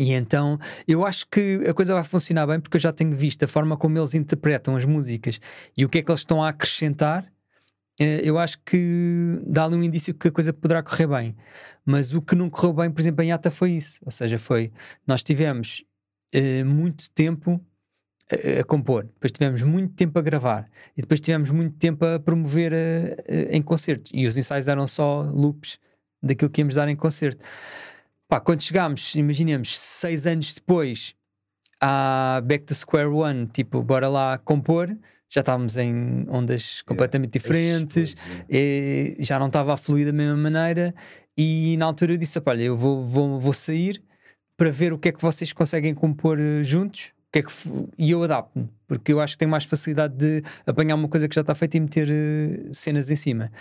E então eu acho que a coisa vai funcionar bem porque eu já tenho visto a forma como eles interpretam as músicas e o que é que eles estão a acrescentar. eh, Eu acho que dá ali um indício que a coisa poderá correr bem. Mas o que não correu bem, por exemplo, em Ata foi isso. Ou seja, foi nós tivemos eh, muito tempo a, a compor, depois tivemos muito tempo a gravar e depois tivemos muito tempo a promover eh, eh, em concertos. E os ensaios eram só loops daquilo que íamos dar em concerto. Pá, quando chegámos, imaginemos, seis anos depois à Back to Square One, tipo, bora lá compor, já estávamos em ondas completamente diferentes, pois é. e já não estava a fluir da mesma maneira. E na altura eu disse: "Epá, olha, eu vou, vou, vou sair para ver o que é que vocês conseguem compor eh, juntos. Que é que e eu adapto-me, porque eu acho que tenho mais facilidade de apanhar uma coisa que já está feita e meter eh, cenas em cima.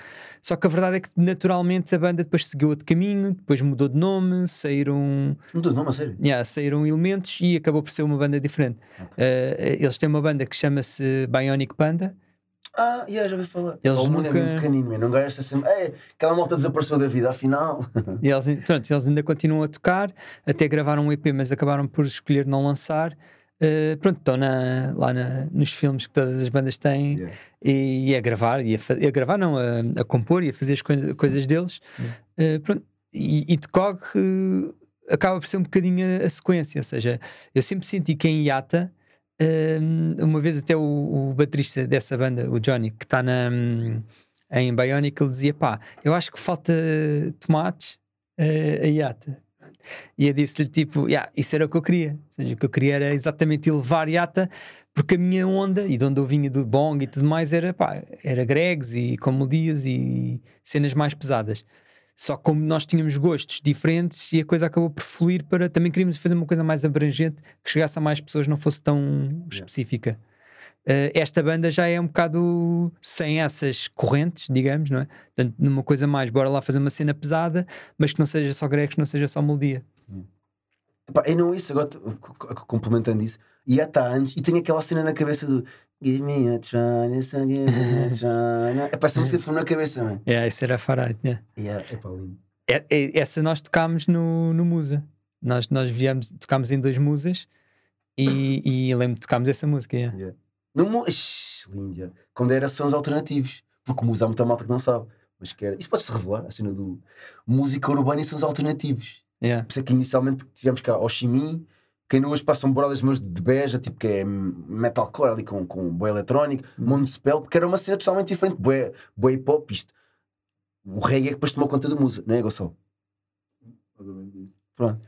Só que a verdade é que naturalmente a banda depois seguiu outro caminho, depois mudou de nome, saíram Mudou de nome, a sério. Yeah, saíram elementos e acabou por ser uma banda diferente. Ok. Eh, eles têm uma banda que chama-se Bionic Panda. Ah, yeah, já ouvi falar. Eles o mundo é nunca- muito pequenino, não gasta sempre. É, aquela malta desapareceu da vida, afinal. E eles, pronto, eles ainda continuam a tocar, até gravaram um EP, mas acabaram por escolher não lançar. Eh, pronto, estão na- lá na- nos filmes que todas as bandas têm Yeah. e, e a gravar, e a, a gravar, não, a, a compor e a fazer as coi- coisas deles. Eh, pronto, e, e de COG eh, acaba por ser um bocadinho a, a sequência, ou seja, eu sempre senti que em Yata, eh, uma vez até o, o baterista dessa banda, o Johnny, que está em Bionic, ele dizia: pá, eu acho que falta tomates a Yata. E eu disse-lhe tipo, yeah, isso era o que eu queria. Ou seja, o que eu queria era exatamente elevar Yata, porque a minha onda, e de onde eu vinha do bong e tudo mais, era, pá, era gregs e com melodias e cenas mais pesadas. Só como nós tínhamos gostos diferentes e a coisa acabou por fluir para. Também queríamos fazer uma coisa mais abrangente, que chegasse a mais pessoas, não fosse tão específica. Eh, esta banda já é um bocado sem essas correntes, digamos, não é? Portanto, numa coisa mais, bora lá fazer uma cena pesada, mas que não seja só gregos, que não seja só melodia. Epá, e não isso, agora complementando isso, e já está antes, e tenho aquela cena na cabeça do Give me a so give me a try. Epá, essa música foi na cabeça, mano. É, isso era Farad, yeah. Yeah, epá, lindo. É- é- essa nós tocámos no, no Musa. Nós, nós viemos, tocámos em dois Musas e, e lembro de tocámos essa música. yeah. Yeah. Lindo, yeah. Quando era sons alternativos, porque música há muita malta que não sabe. Mas que era. Isso pode-se revelar, a cena do música urbana e sons alternativos. Yeah. Por isso é que inicialmente tivemos cá ao Chimim, que ainda hoje passam brothers meus de Beja, tipo que é metalcore ali com, com boé eletrónico, Hum. Mondspell, porque era uma cena totalmente diferente, boé, boé hip hop, isto. O reggae é que depois tomou conta da música, não é, Gonçalo? Isso. Pronto.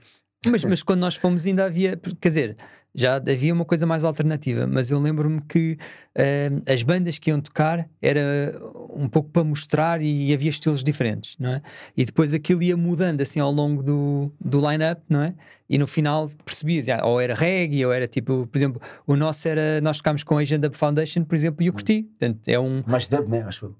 Mas, mas quando nós fomos ainda havia, quer dizer, já havia uma coisa mais alternativa, mas eu lembro-me que eh, as bandas que iam tocar era um pouco para mostrar e havia estilos diferentes, não é? E depois aquilo ia mudando assim ao longo do, do line-up, não é? E no final percebias, já, ou era reggae, ou era tipo, por exemplo, o nosso era, nós tocámos com a Agenda Foundation, por exemplo, e eu curti. Portanto, é um, Mais dub, né? Acho.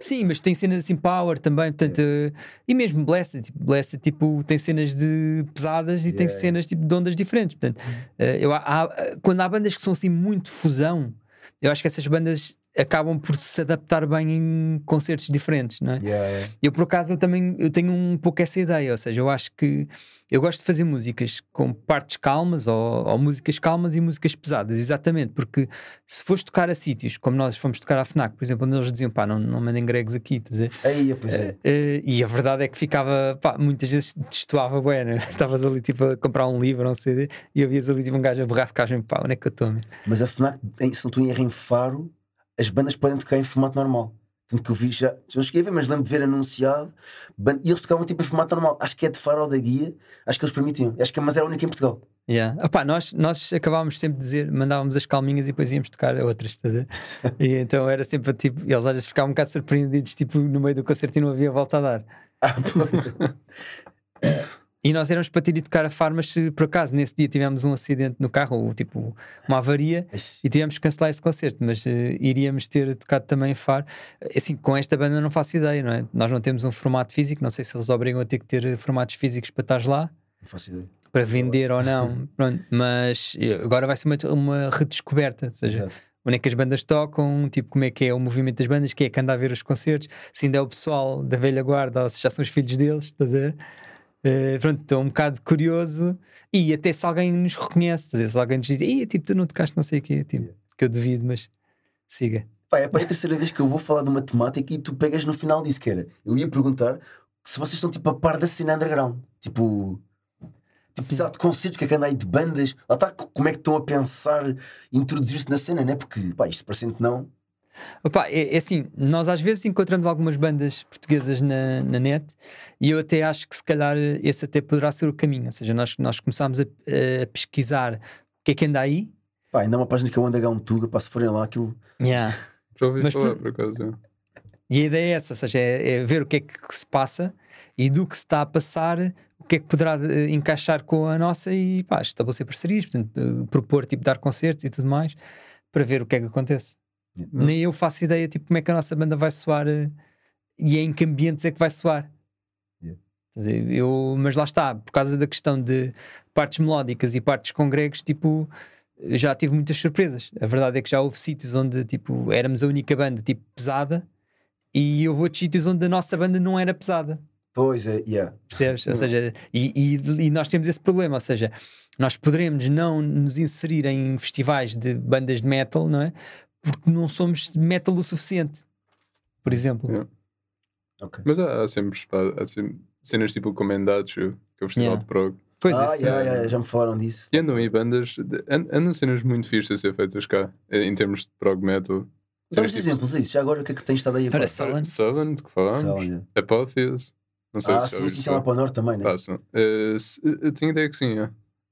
Sim, mas tem cenas assim power também, portanto, eh, e mesmo Blessed, tipo, Blessed tipo, tem cenas de pesadas e tem Yeah. cenas tipo, de ondas diferentes. Portanto, eh, eu, há- quando há bandas que são assim muito fusão, eu acho que essas bandas acabam por se adaptar bem em concertos diferentes, não é? Yeah, yeah. Eu por acaso eu também eu tenho um pouco essa ideia, ou seja, eu acho que eu gosto de fazer músicas com partes calmas ou, ou músicas calmas e músicas pesadas, exatamente, porque se fores tocar a sítios, como nós fomos tocar à FNAC, por exemplo, onde eles diziam pá, não, não mandem gregs aqui, estás a ver? Aí, pois é. Eh, e a verdade é que ficava, pá, muitas vezes destoava bué, né? Estavas ali tipo a comprar um livro ou um CD e havias ali tipo um gajo a berrar, ficavas pá, onde é que eu estou? meu?" Mas a FNAC, em- se não estou em Faro, as bandas podem tocar em formato normal. Tanto que eu vi já, não cheguei a ver, mas lembro de ver anunciado, ban- e eles tocavam tipo em formato normal. Acho que é de Faro ou da Guia, acho que eles permitiam. Acho que mas era a única em Portugal. Yeah. Opá, nós, nós acabávamos sempre de dizer, mandávamos as calminhas e depois íamos tocar a outras, a ver? e então era sempre tipo, eles às vezes ficavam um bocado surpreendidos, tipo, no meio do concerto e não havia volta a dar. Ah. E nós éramos para ter ido tocar a Farmas se por acaso nesse dia tivemos um acidente no carro, tipo uma avaria, e tivemos que cancelar esse concerto, mas eh, iríamos ter tocado também em Faro. Assim, com esta banda não faço ideia, não é? Nós não temos um formato físico, não sei se eles obrigam a ter que ter eh, formatos físicos para estar lá, Não faço ideia. para vender ou não, pronto, mas eh, agora vai ser uma, uma redescoberta, ou seja, Exato. onde é que as bandas tocam, tipo, como é que é o movimento das bandas, quem é que anda a ver os concertos, se ainda é o pessoal da velha guarda ou se já são os filhos deles, estás a ver? Eh, pronto, estou um bocado curioso e até se alguém nos reconhece, se alguém nos diz, "Ih, tipo, tu não tocaste não sei o quê, tipo, que eu duvido, mas siga. Pá, é para a terceira vez que eu vou falar de uma temática e tu pegas no final disso, que era. Eu ia perguntar se vocês estão tipo a par da cena underground. Tipo. Tipo, Sim. exato, de concertos, que é que anda aí de bandas, lá está, como é que estão a pensar introduzir-se na cena, né? Porque, pá, isto parecendo que não. Opa, é, é assim, nós às vezes encontramos algumas bandas portuguesas na, na net e eu até acho que se calhar esse até poderá ser o caminho. Ou seja, nós, nós começámos a, a pesquisar o que é que anda aí. Pá, ainda há uma página que é o Underground Tuga, pá, se forem lá, aquilo. Yeah. Já ouvi Mas falar, por- acaso. E a ideia é essa, ou seja, é, é ver o que é que se passa e do que se está a passar, o que é que poderá eh, encaixar com a nossa e pá, estabelecer parcerias, portanto, eh, propor, tipo, dar concertos e tudo mais, para ver o que é que acontece. Yeah. Nem eu faço ideia, tipo, como é que a nossa banda vai soar eh, e em que ambientes é que vai soar. Yeah. Dizer, eu, mas lá está, por causa da questão de partes melódicas e partes com gregos, tipo, já tive muitas surpresas. A verdade é que já houve sítios onde, tipo, éramos a única banda, tipo, pesada, e houve outros sítios onde a nossa banda não era pesada, Pois é, yeah. percebes? Ou seja, e, e- e nós temos esse problema, ou seja, nós poderemos não nos inserir em festivais de bandas de metal, não é? Porque não somos metal o suficiente, por exemplo. Yeah. Ok. Mas há, há sempre, há sempre cenas tipo o Comendatio, que é o festival Yeah. de prog. Pois ah, esse, yeah, yeah, já me falaram disso. E andam aí bandas, andam cenas muito fixas a ser feitas cá, eh, em termos de prog metal. Dá uns tipo exemplos disso, já agora o que é que tens estado aí a Para falar? Sullen. Sullen, de que falámos, yeah. Apotheos, não sei Ah, se sim, ouviste sim, sim, lá para o norte também, né? Passam. Eh, se- eu tenho ideia que sim, é.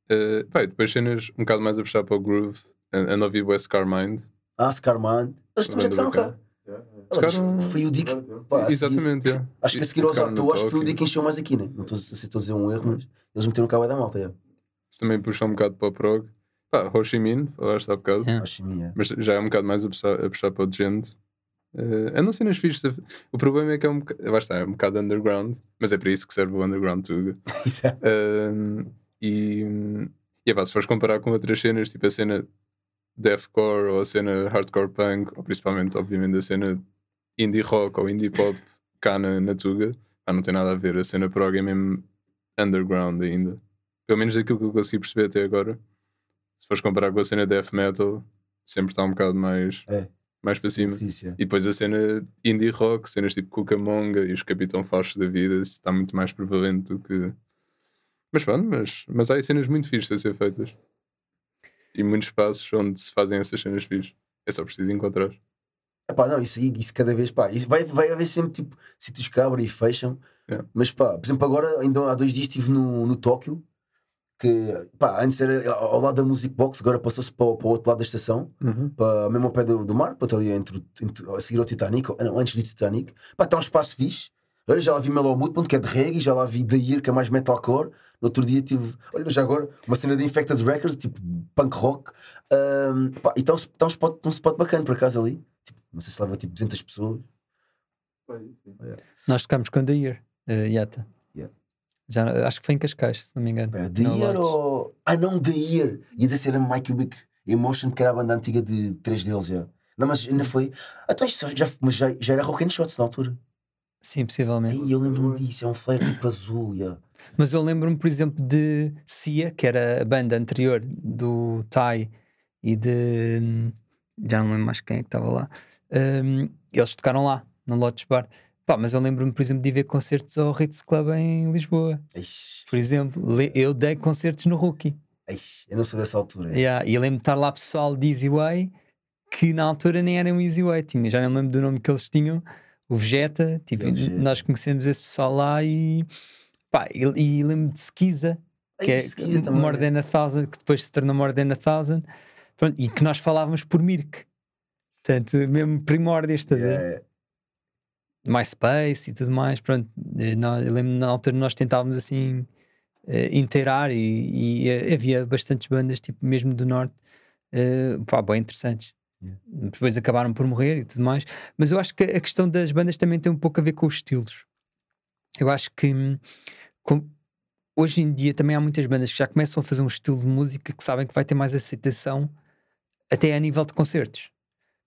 Eh, pá, e depois cenas um bocado mais a puxar para o groove, a, a nova West Carmind. Ah, Scarman. Eles também já tocaram. Olha, Tocaram- Foi o Dick. pá, a seguir- Exatamente, yeah. Acho que a seguir aos tocaram no autores foi o dia que encheu mais aqui, né? Não estou se estou a dizer um erro, mas eles meteram cá o da malta, é. Isso também puxa um bocado para o prog. Pá, Ho Chi Minh, falaste há bocado. Yeah. Acho que sim, é. Mas já é um bocado mais a puxar, a puxar para o gente. Uh, andam cenas fixas. O problema é que é um bocado, lá está, é um bocado underground, mas é para isso que serve o Underground. Exato. Um, e, e é pá, se fores comparar com outras cenas, tipo a cena deathcore ou a cena hardcore punk, ou principalmente, obviamente, a cena indie rock ou indie pop cá na, na Tuga, pá, não tem nada a ver. A cena prog é mesmo underground ainda. Pelo menos daquilo que eu consegui perceber até agora. Se fores comparar com a cena death metal, sempre está um bocado mais, É. mais para cima. Sim, sim. E depois a cena indie rock, cenas tipo Cucamonga e os Capitão Fausto da vida, está muito mais prevalente do que. Mas pronto, mas, mas há cenas muito fixas a ser feitas. E muitos espaços onde se fazem essas cenas fixas. É só preciso encontrar. Epá, não, isso aí, isso cada vez, pá, isso vai, vai haver sempre tipo sítios que abrem e fecham, Yeah. mas pá, por exemplo, agora, ainda há dois dias estive no, no Tóquio que pá, antes era ao lado da Music Box, agora passou-se para, o- para o outro lado da estação, Uhum. para, mesmo ao pé do, do mar, para ali entre, entre- a seguir ao Titanic, ou- não, antes do Titanic. Pá, está um espaço fixe. Olha, já lá vi Melomood, ponto que é de reggae, já lá vi The Year, que é mais metalcore. No outro dia tive, olha, já agora, uma cena de Infected Records, tipo punk rock. Ahm, pá, e está um, tá um, spot, um spot bacana por acaso ali. Tipo, não sei se leva tipo 200 pessoas. Nós tocámos com The Year, uh, Yata. Yeah. Já, acho que foi em Cascais, se não me engano. Espera, The No Year Lodge. ou. Ah, não, The Year! Ia dizer era My Cubic Emotion, que era a banda antiga de três deles já. Não, mas ainda foi. Então já, mas já, já era Rock and Shots na altura. Sim, possivelmente. Aí eu lembro-me disso, é um flare tipo azul. Yeah. Mas eu lembro-me, por exemplo, de Cia, que era a banda anterior do Tai e de. hum, Já não lembro mais quem é que estava lá. Hum, eles tocaram lá, no Lotus Bar. Pá, mas eu lembro-me, por exemplo, de ir ver concertos ao Ritz Club em Lisboa. Eish, Por exemplo, eu dei concertos no Rookie. eish, eu não sou dessa altura. Yeah, e eu lembro de estar lá pessoal de Easy Way que na altura nem eram Easy Way, tinha, já não lembro do nome que eles tinham, o Vegeta, tipo, Vegeta. nós conhecemos esse pessoal lá e pá, e, e lembro de Skiza, que Ai, é Skiza também. More Than a Thousand, que depois se tornou More Than a Thousand, Pronto, e que nós falávamos por Mirk, portanto, mesmo primórdios, estás a ver? Yeah. MySpace e tudo mais, pronto. eh, nós- Eu lembro na altura nós tentávamos assim eh, inteirar e, e, eh, havia bastantes bandas, tipo mesmo do Norte, eh, pá, bem interessantes. Depois acabaram por morrer e tudo mais, mas eu acho que a questão das bandas também tem um pouco a ver com os estilos. Eu acho que hum, com- hoje em dia também há muitas bandas que já começam a fazer um estilo de música que sabem que vai ter mais aceitação até a nível de concertos.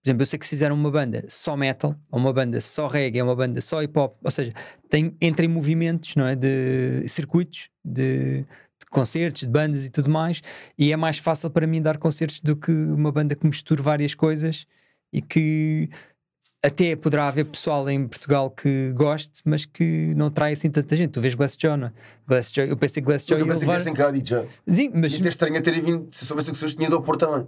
Por exemplo, eu sei que se fizeram uma banda só metal, ou uma banda só reggae, ou uma banda só hip hop, ou seja, tem, entra em movimentos, não é? De circuitos, de concertos, de bandas e tudo mais, e é mais fácil para mim dar concertos do que uma banda que misture várias coisas e que até poderá haver pessoal em Portugal que goste, mas que não trai assim tanta gente. Tu vês Glass Joe, não é? Glass Joe, eu pensei que Glass Joe Eu pensei que levar. viessem cá, digo já. Sim, mas Ia ter estranho terem vindo, se soubesse que se tinha ido ao Porto também.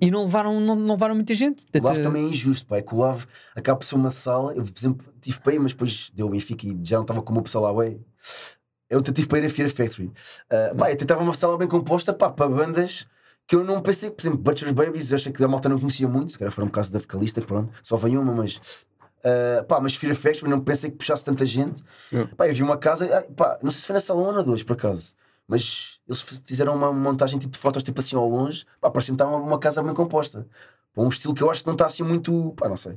e não levaram, não, não levaram muita gente. O Portanto, LAV também é injusto, pá. É que o LAV acaba por ser uma sala. Eu, por exemplo, tive ir, mas depois deu o Benfica e já não estava como o pessoal lá, ué. Eu tive para ir a Fear Factory. Ah, pá, eu tentava uma sala bem composta, pá, para bandas que eu não pensei, por exemplo, Butcher's Babies, eu achei que a malta não conhecia muito, se calhar foi um caso da vocalista, que pronto, só vem uma, mas. ah, pá, mas Fear Factory não pensei que puxasse tanta gente. Yeah. Pá, eu vi uma casa, ah, pá, não sei se foi na sala 1 ou na 2, por acaso. Mas eles fizeram uma montagem tipo de fotos, tipo assim ao longe, pá, parecia-me que estava uma, uma casa bem composta. Para um estilo que eu acho que não está assim muito. pá, não sei.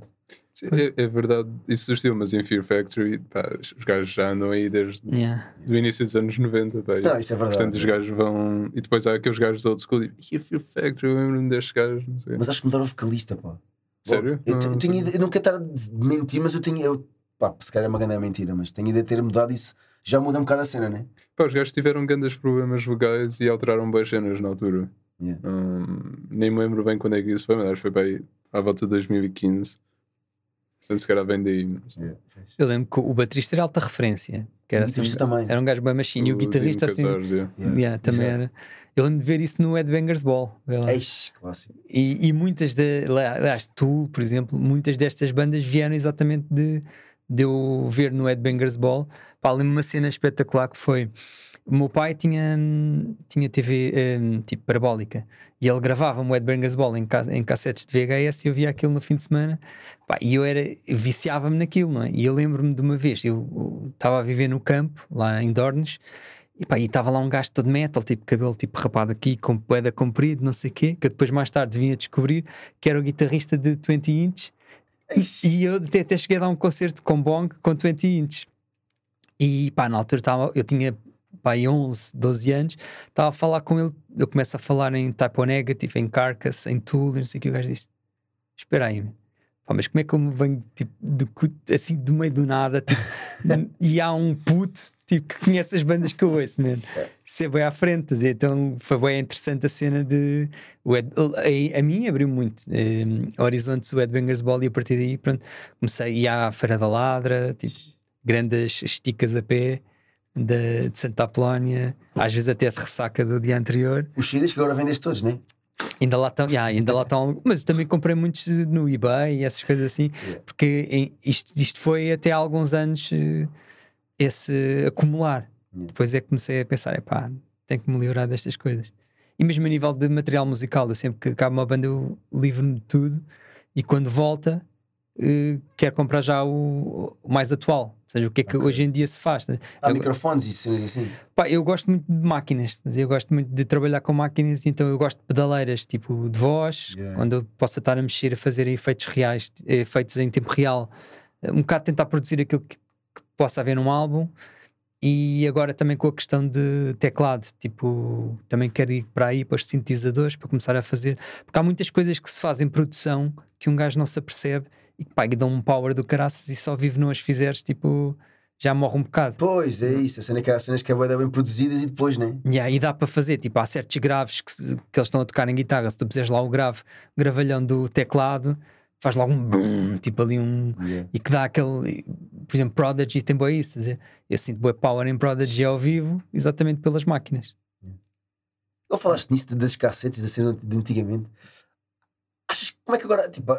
Sim, é, é verdade isso do estilo, mas em Fear Factory, pá, os gajos já andam aí desde yeah. o início dos anos 90. Pá, Não, isso é verdade. portanto, os gajos vão. E depois há aqueles gajos old school e "E a Fear Factory, eu lembro-me destes gajos. Não sei. Mas acho que mudaram o vocalista, pá. Sério? Eu, Não, tenho eu não quero estar a mentir, mas eu tenho. Eu, pá, se calhar é uma grande mentira, mas tenho a ideia de ter mudado isso. Já muda um bocado a cena, né? Pá, os gajos tiveram grandes problemas legais e alteraram bem as cenas na altura. Yeah. Não- nem me lembro bem quando é que isso foi, mas acho que foi aí à volta de 2015. Portanto, se calhar vem daí. não sei. Eu lembro que o baterista era alta referência. Que era, O assim, um também. era um gajo bem machinho. E o guitarrista assim. Casares, yeah. Yeah. yeah, também Exato. era. Eu lembro de ver isso no Headbangers Ball. Eish, clássico. E, e muitas de, aliás, Tool, por exemplo, muitas destas bandas vieram exatamente de, de eu ver no Headbangers Ball. Pá, lembro-me uma cena espetacular que foi. O meu pai tinha, tinha TV hum, tipo parabólica e ele gravava-me o Headbangers Ball em, ca- em cassetes de VHS e eu via aquilo no fim de semana Pá, e eu era viciava-me naquilo, não é? E eu lembro-me de uma vez, eu estava a viver no campo, lá em Dornes, e pá, estava lá um gajo todo metal, tipo cabelo tipo rapado aqui, com poeda comprido, não sei o quê, que eu depois mais tarde vinha descobrir que era o guitarrista de 20 Inch. E, eu até, até cheguei a dar um concerto com Bong com 20 Inch. E pá, na altura estava, eu tinha pá, aí 11, 12 anos, estava a falar com ele, eu começo a falar em Type O Negative, em Carcass, em Tool, e não sei o que, o gajo disse: Espera aí. Pá, mas como é que eu me venho tipo, do assim do meio do nada tipo, e há um puto tipo, que conhece as bandas que eu ouço, mano. Isso é bem à frente, então foi bem interessante a cena de. Ed, a, a mim abriu muito eh, horizontes o Headbangers Ball e a partir daí pronto, comecei a ir à Feira da Ladra, tipo, grandes esticas a pé de, de Santa Apolónia, às vezes até de ressaca do dia anterior. Os CDs que agora vendes todos, né? Ainda lá estão, yeah, ainda lá estão, mas eu também comprei muitos no eBay e essas coisas assim, Yeah. porque em- isto, isto foi até há alguns anos eh, esse acumular. Yeah. Depois é que comecei a pensar, epá, tenho que me livrar destas coisas. E mesmo a nível de material musical, eu sempre que acabo uma banda, eu livro-me de tudo e quando volta, eh, quero comprar já o, o mais atual. Ou seja, o que é que Ok. hoje em dia se faz. né? Há Eu- microfones e cenas assim. Pá, eu gosto muito de máquinas, quer eu gosto muito de trabalhar com máquinas, então eu gosto de pedaleiras, tipo de voz, Yeah. onde eu possa estar a mexer, a fazer efeitos reais, eh, efeitos em tempo real, Eh, um bocado tentar produzir aquilo que, que possa haver num álbum. E agora também com a questão de teclado, tipo, também quero ir para aí para os sintetizadores para começar a fazer, porque há muitas coisas que se fazem em produção que um gajo não se apercebe e pá, que dão um power do caraças e só vive não as fizeres, tipo, já morre um bocado. Pois, é isso. A cena que há cenas que é bem produzidas e depois, né? Yeah, e dá para fazer, tipo, há certos graves que, se- que eles estão a tocar em guitarra. Se tu puseres lá o grave, gravalhão do teclado, faz logo um boom, tipo ali um. Yeah. E que dá aquele. Por exemplo, Prodigy tem boa isso, dizer, eu sinto boa power em Prodigy ao vivo, exatamente pelas máquinas. Ou falaste nisso das cassetes, da cena de antigamente. Achas como é que agora, tipo,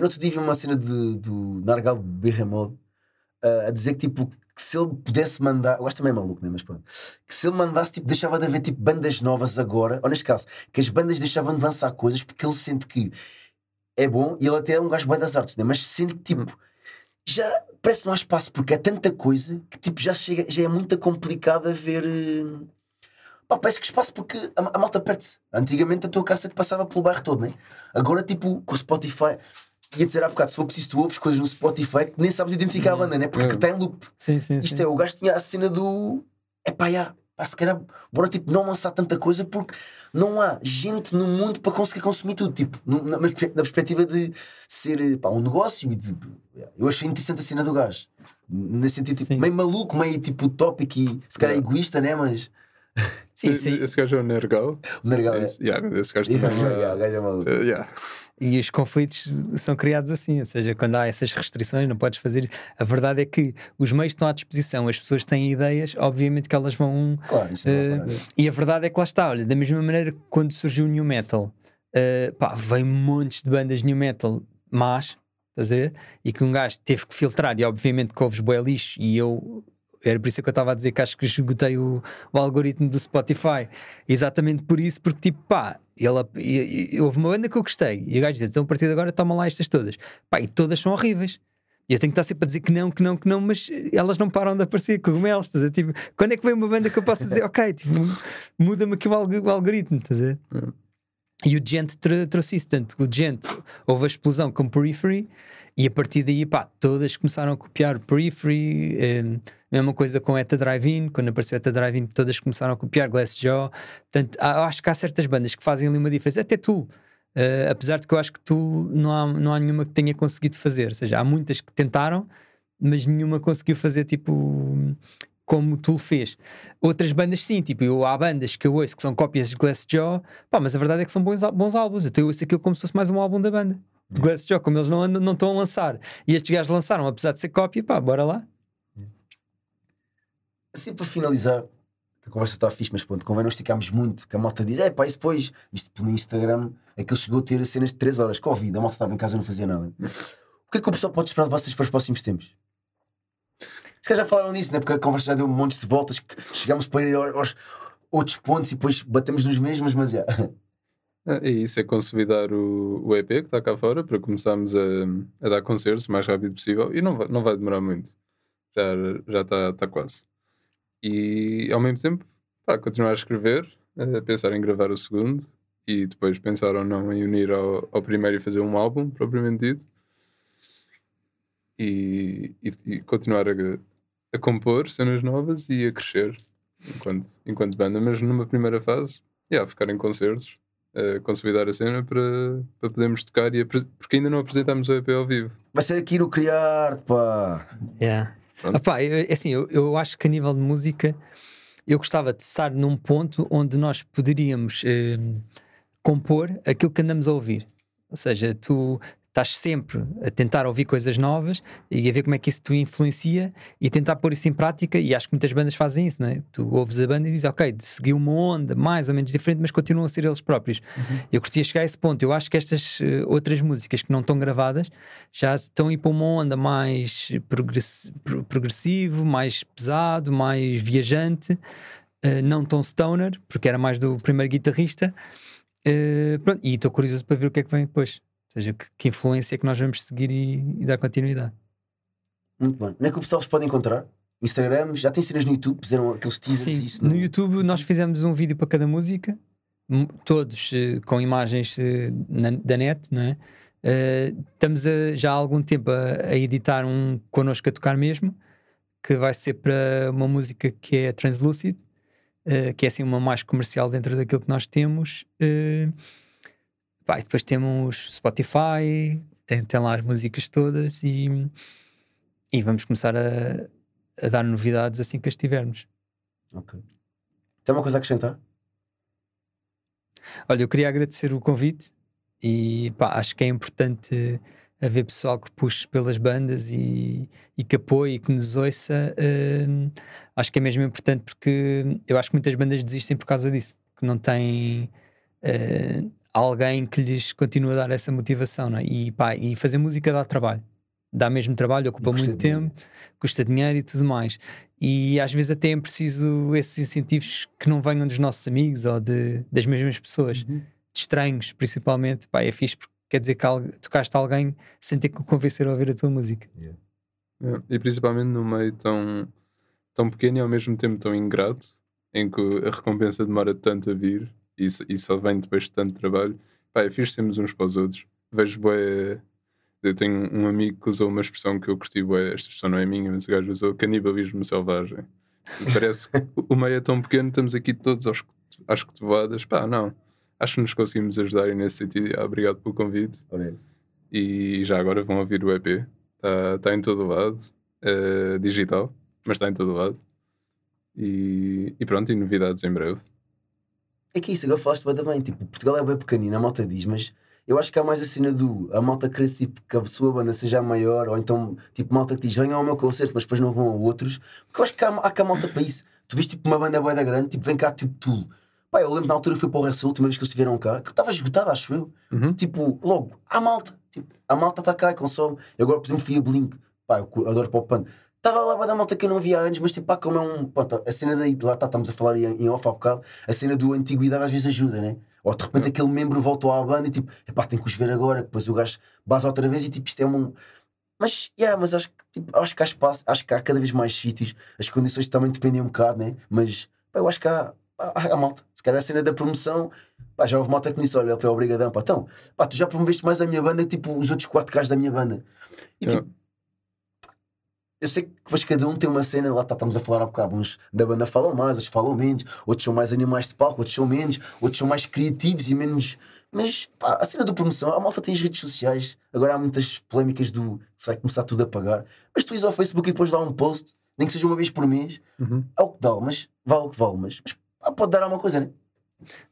eu não te vi uma cena de, do Nargal Berremol ah, a dizer que, tipo, que se ele pudesse mandar, eu acho também é maluco, né? Mas pronto, que se ele mandasse, tipo, deixava de haver, tipo, bandas novas agora, ou neste caso, que as bandas deixavam de lançar coisas porque ele sente que é bom e ele até é um gajo bem das artes, né? Mas sente que, tipo, já parece que não há espaço porque é tanta coisa que, tipo, já chega, já é muito complicado a ver. eh, Pá, parece que espaço porque a, a malta perde-se. Antigamente a tua cassete passava pelo bairro todo, né? Agora, tipo, com o Spotify, ia dizer há bocado, se for preciso, tu ouves coisas no Spotify que nem sabes identificar a banda, né? Porque Yeah. está em loop. Sim, sim, Isto sim. é, o gajo tinha a cena do. É pá, já. Pá, se calhar, bora tipo, não lançar tanta coisa porque não há gente no mundo para conseguir consumir tudo. Tipo, na, na perspe- na perspectiva de ser pá, um negócio e de. Eu achei interessante a cena do gajo. Nesse sentido, tipo, meio maluco, meio tipo utópico e se calhar Yeah. egoísta, né? Mas. Sim, sim. Esse gajo é o Nergal. O Nergal é. Esse, yeah, esse gajo Yeah, também. yeah, o gajo é maluco. Uh, yeah. E os conflitos são criados assim, ou seja, quando há essas restrições, não podes fazer isso. A verdade é que os meios estão à disposição, as pessoas têm ideias, obviamente que elas vão. Claro, isso parar. E a verdade é que lá está, olha, da mesma maneira que quando surgiu o New Metal, eh, pá, veio montes de bandas New Metal más, estás a ver? E que um gajo teve que filtrar, e obviamente que ouves bué lixo, e eu. Era por isso que eu estava a dizer que acho que esgotei o, o algoritmo do Spotify. Exatamente por isso, porque tipo, pá, ele, e- e- houve uma banda que eu gostei, e o gajo dizia, então a partir de agora toma lá estas todas. Pá, e todas são horríveis. E eu tenho que estar sempre a dizer que não, que não, que não, mas elas não param de aparecer, cogumelos, estás a? Tipo, quando é que vem uma banda que eu posso dizer, ok, tipo, muda-me aqui o, alg- o algoritmo, estás a ver? Hum. E o Gent trouxe isso, portanto, o Gent houve a explosão com Periphery e a partir daí, pá, todas começaram a copiar Periphery, eh, mesma coisa com Eta Drive-In, quando apareceu Eta Drive-In, todas começaram a copiar Glassjaw. Portanto, há- acho que há certas bandas que fazem ali uma diferença, até Tool. Eh, apesar de que eu acho que Tool não há, não há nenhuma que tenha conseguido fazer, ou seja, há muitas que tentaram, mas nenhuma conseguiu fazer tipo como Tool fez. Outras bandas sim, tipo, eu, há bandas que eu ouço que são cópias de Glassjaw, pá, mas a verdade é que são bons, bons álbuns, então eu ouço aquilo como se fosse mais um álbum da banda. De Glassjaw, como eles não, não estão a lançar. E estes gajos lançaram, apesar de ser cópia, pá, bora lá. Assim para finalizar, a conversa está fixe, mas pronto, convém não esticarmos muito, que a malta diz, é pá, isso depois, isto tipo, no Instagram, é que ele chegou a ter cenas de 3 horas, Covid, a malta estava em casa e não fazia nada. O que é que o pessoal pode esperar de vocês para os próximos tempos? Se calhar já falaram nisso, né? porque a conversa já deu montes de voltas, chegámos para ir aos, outros pontos e depois batemos nos mesmos, mas já. Ah, E isso é consolidar o, o EP que está cá fora para começarmos a, a dar concertos o mais rápido possível e não vai, não vai demorar muito, já já está tá quase. E ao mesmo tempo, pá, continuar a escrever, a pensar em gravar o segundo e depois pensar ou não em unir ao, ao primeiro e fazer um álbum propriamente dito e, e, e continuar a, a compor cenas novas e a crescer enquanto, enquanto banda, mas numa primeira fase, yeah, ficar em concertos a consolidar a cena para, para podermos tocar e porque ainda não apresentámos o EP ao vivo. Vai ser aqui no criar, pá. Yeah. Epá, eu, é assim, eu, eu acho que a nível de música eu gostava de estar num ponto onde nós poderíamos eh, compor aquilo que andamos a ouvir. Ou seja, tu estás sempre a tentar ouvir coisas novas e a ver como é que isso te influencia e tentar pôr isso em prática. E acho que muitas bandas fazem isso, não é? Tu ouves a banda e dizes, ok, seguiu uma onda mais ou menos diferente, mas continuam a ser eles próprios. Eu curtia chegar a esse ponto. Eu acho que estas eh, outras músicas que não estão gravadas já estão a ir para uma onda mais progressi- pro- progressivo, mais pesado, mais viajante. eh, não tão stoner, porque era mais do primeiro guitarrista. Eh, pronto, e estou curioso para ver o que é que vem depois. Ou seja, que, que influência é que nós vamos seguir e, e dar continuidade. Muito bem. Onde é que o pessoal vos pode encontrar? Instagram, já tem cenas no YouTube, fizeram aqueles teasers Sim, isso no YouTube nós fizemos um vídeo para cada música, todos eh, com imagens eh, na- da net, não é? Eh, estamos a- já há algum tempo a, a editar um connosco a tocar mesmo, que vai ser para uma música que é Translucid, que é assim uma mais comercial dentro daquilo que nós temos. Pá, e depois temos Spotify, tem, tem lá as músicas todas e, e vamos começar a, a dar novidades assim que as tivermos. Ok. Tem uma coisa a acrescentar? Olha, eu queria agradecer o convite e pá, acho que é importante haver pessoal que puxe pelas bandas e, e que apoie e que nos ouça. hum, acho que é mesmo importante porque eu acho que muitas bandas desistem por causa disso, que não têm eh, alguém que lhes continue a dar essa motivação. Não é? e, pá, e fazer música dá trabalho, dá mesmo trabalho, ocupa custa muito dinheiro. tempo, custa dinheiro e tudo mais. E às vezes até é preciso esses incentivos que não venham dos nossos amigos ou de, das mesmas pessoas, de estranhos principalmente. Pá, é fixe porque quer dizer que tocaste alguém sem ter que o convencer a ouvir a tua música. É, E principalmente no meio tão, tão pequeno e ao mesmo tempo tão ingrato, em que a recompensa demora tanto a vir e, e só vem depois de tanto trabalho. Pá, é fixe sermos uns para os outros. Vejo bué. Eu tenho um amigo que usou uma expressão que eu curti bué, esta expressão não é minha, mas o gajo usou canibalismo selvagem. Parece que o meio é tão pequeno, estamos aqui todos aos, às cotovadas. Pá, não. Acho que nos conseguimos ajudar e nesse sentido. ah, Obrigado pelo convite. É. E já agora vão ouvir o EP. Está tá em todo o lado. eh, digital, mas está em todo o lado. E, e pronto, e novidades em breve. É que é isso, agora falaste bem também. Tipo, Portugal é bem pequenino, a malta diz, mas eu acho que há mais a cena do a malta querer tipo, que a sua banda seja maior, ou então, tipo, malta que diz venham ao meu concerto, mas depois não vão a outros. Porque eu acho que há, há cá malta para isso. Tu viste tipo uma banda bué da grande, tipo, vem cá tipo tu. Pá, eu lembro na altura fui para o Ressul, a última vez que eles estiveram cá, que estava esgotado, acho eu. Uhum. Tipo, logo, há malta. Tipo, a malta está cá e consome. Eu agora, por exemplo, fui a Blink. Pá, eu adoro pop punk. Estava lá bué da malta que eu não via anos, mas tipo, pá, como é um. Pá, tá, a cena daí, lá está, estamos a falar em, em off há bocado, a cena do antiguidade às vezes ajuda, né? Ou de repente aquele membro voltou à banda e tipo, epá, tem que os ver agora, depois o gajo base outra vez e tipo, isto é um. Mas, yeah, mas acho que, tipo, acho que há espaço, acho que há cada vez mais sítios, as condições também dependem um bocado, né? Mas, pá, eu acho que há, há, há malta. Se calhar a cena da promoção, pá, já houve malta que me disse, olha, é obrigadão, pá, então, pá, tu já promoveste mais a minha banda que tipo os outros quatro gajos da minha banda. E tipo, eu sei que depois cada um tem uma cena, lá tá, estamos a falar há bocado, uns da banda falam mais, outros falam menos, outros são mais animais de palco, outros são menos, outros são mais criativos e menos. Mas pá, a cena do promoção, a malta tem as redes sociais, agora há muitas polémicas do se vai começar tudo a pagar, mas tu ires ao Facebook e depois dá um post, nem que seja uma vez por mês, Uhum. é o que dá, mas vale o que vale, mas, mas pá, pode dar alguma coisa, né?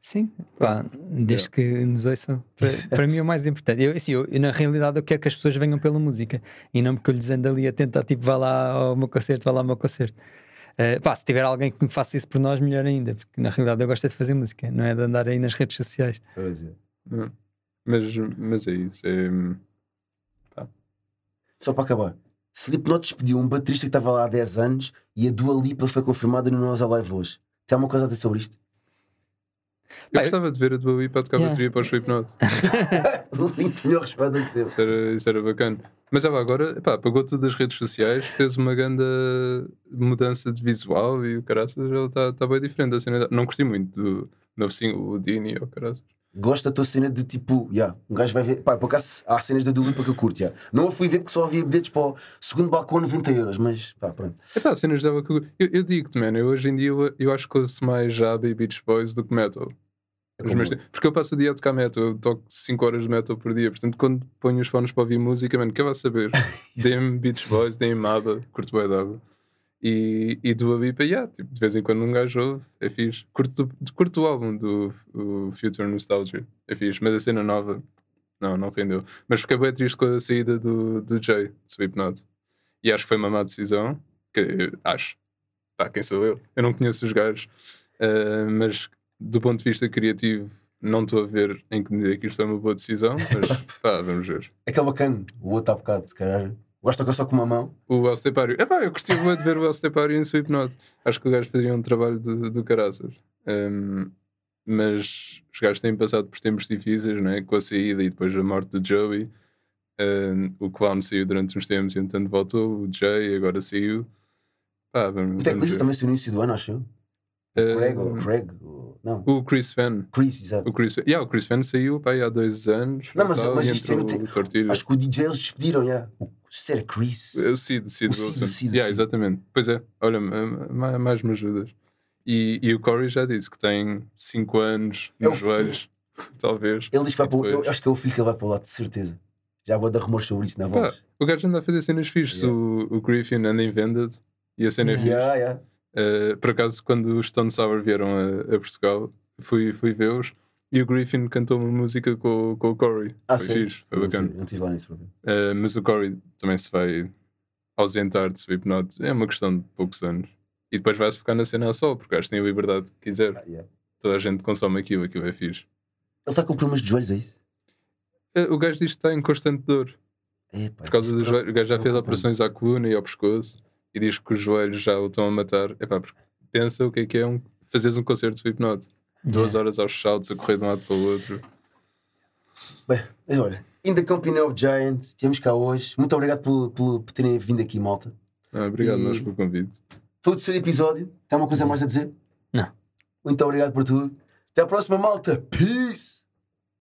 Sim, pá, desde que nos ouçam, para, para mim é o mais importante. Eu, assim, eu, eu, na realidade, eu quero que as pessoas venham pela música e não porque eu lhes ando ali a tentar, tipo, vá lá ao meu concerto, vá lá ao meu concerto. Eh, pá, se tiver alguém que me faça isso por nós, melhor ainda, porque na realidade eu gosto é de fazer música, não é de andar aí nas redes sociais. Pois é. Mas, mas é isso. É, Só para acabar. Slipknot despediu um baterista que estava lá há 10 anos e a Dua Lipa foi confirmada no Nós Alive hoje. Tem alguma coisa a dizer sobre isto? Eu gostava de ver a tua Lipa a tocar Yeah. bateria para o Slipknot. Não tenho melhor resposta a dizer. Isso era, isso era bacana. Mas ela agora, pá, pagou tudo das redes sociais, fez uma grande mudança de visual e o caraças, ela está tá bem diferente. A cena, não gostei muito do novo single, o Dini ou caraças. Gosto da tua cena de tipo, yeah, um gajo vai ver. Pá, por acaso há cenas da Dua Lipa que eu curto. Yeah. Não a fui ver porque só havia bilhetes para o segundo balcão a 90 euros, mas pá, pronto. Epá, cenas dela que eu, eu, eu digo-te, man, eu hoje em dia eu, eu acho que ouço mais Jabba e Beach Boys do que metal. É meus- porque eu passo o dia a tocar metal, eu toco 5 horas de metal por dia, portanto quando ponho os fones para ouvir música, mano, quer lá saber? Deem Beach Boys, deem Maba, curto bem dava. E, e do Lipa, yeah, tipo, de vez em quando um gajo ouve, é fixe. Curto, curto o álbum do o Future Nostalgia, é fixe, mas a cena nova, não, não rendeu. Mas fiquei bem triste com a saída do, do Jay, de Slipknot. E acho que foi uma má decisão, que acho, pá, quem sou eu? Eu não conheço os gajos, eh, mas do ponto de vista criativo, não estou a ver em que medida é que isto foi uma boa decisão, mas pá, vamos ver. Aquele bacana, o outro há bocado, se calhar. Gosto de tocar só com uma mão. O El Stepário. Epá, eu curti muito de ver o El Stepário em Slipknot. Acho que o gajo fazia um trabalho do, do caraças. Um, mas os gajos têm passado por tempos difíceis, né? com a saída e depois a morte do Joey. Um, o Clown saiu durante uns tempos e entanto voltou. O Jay agora saiu. Pá, vamos, O teclista também saiu no início do ano, acho eu. O Craig, ou Um, Craig, ou... não, o Chris Fan. Chris, exato. O Chris, yeah, o Chris Fan saiu pá, há dois anos. Não, mas- tal, mas isto é o Tortilha. Acho que o DJ eles despediram, já. O se era Chris. O Cid, Cid O Cid, Wilson. o Cid, Yeah, Cid. exatamente. Pois é, olha, ma- ma- mais me ajudas. E, e o Corey já disse que tem 5 anos É nos fi- joelhos, talvez. Ele diz que vai para o. Eu acho que é o filho que ele vai para o lado, de certeza. Já vou dar rumores sobre isso na Pá, voz. O gajo anda a fazer cenas fixes. Yeah. O, o Griffin anda em Vended e a cena é fixe. Yeah, yeah. Uh, por acaso, quando os Stone Sour vieram a, a Portugal, fui, fui vê-los e o Griffin cantou uma música com, o- com o Corey. Ah, foi sim. fixe, foi Não bacana. sei, Não estive lá nisso. Uh, mas o Corey também se vai ausentar de Slipknot. É uma questão de poucos anos. E depois vai-se focar na cena sol, porque acho que tem a liberdade que quiser. Ah, yeah. Toda a gente consome aquilo, aquilo é fixe. Ele está com problemas de joelhos, é isso? Uh, o gajo diz que está em constante dor. Epá, Por causa dos preocupa- joelhos. O gajo já fez operações à coluna e ao pescoço e diz que os joelhos já o estão a matar. Epá, porque pensa o que é que é um, fazeres um concerto de Slipknot. Duas Yeah. horas aos saltos a correr de um lado para o outro. Bem, mas olha, in the company of Giants, temos cá hoje. Muito obrigado por, por, por terem vindo aqui, malta. Ah, obrigado E- nós pelo convite. Foi o terceiro episódio. Tem alguma coisa mais a dizer? Não. Muito obrigado por tudo. Até a próxima, malta. Peace!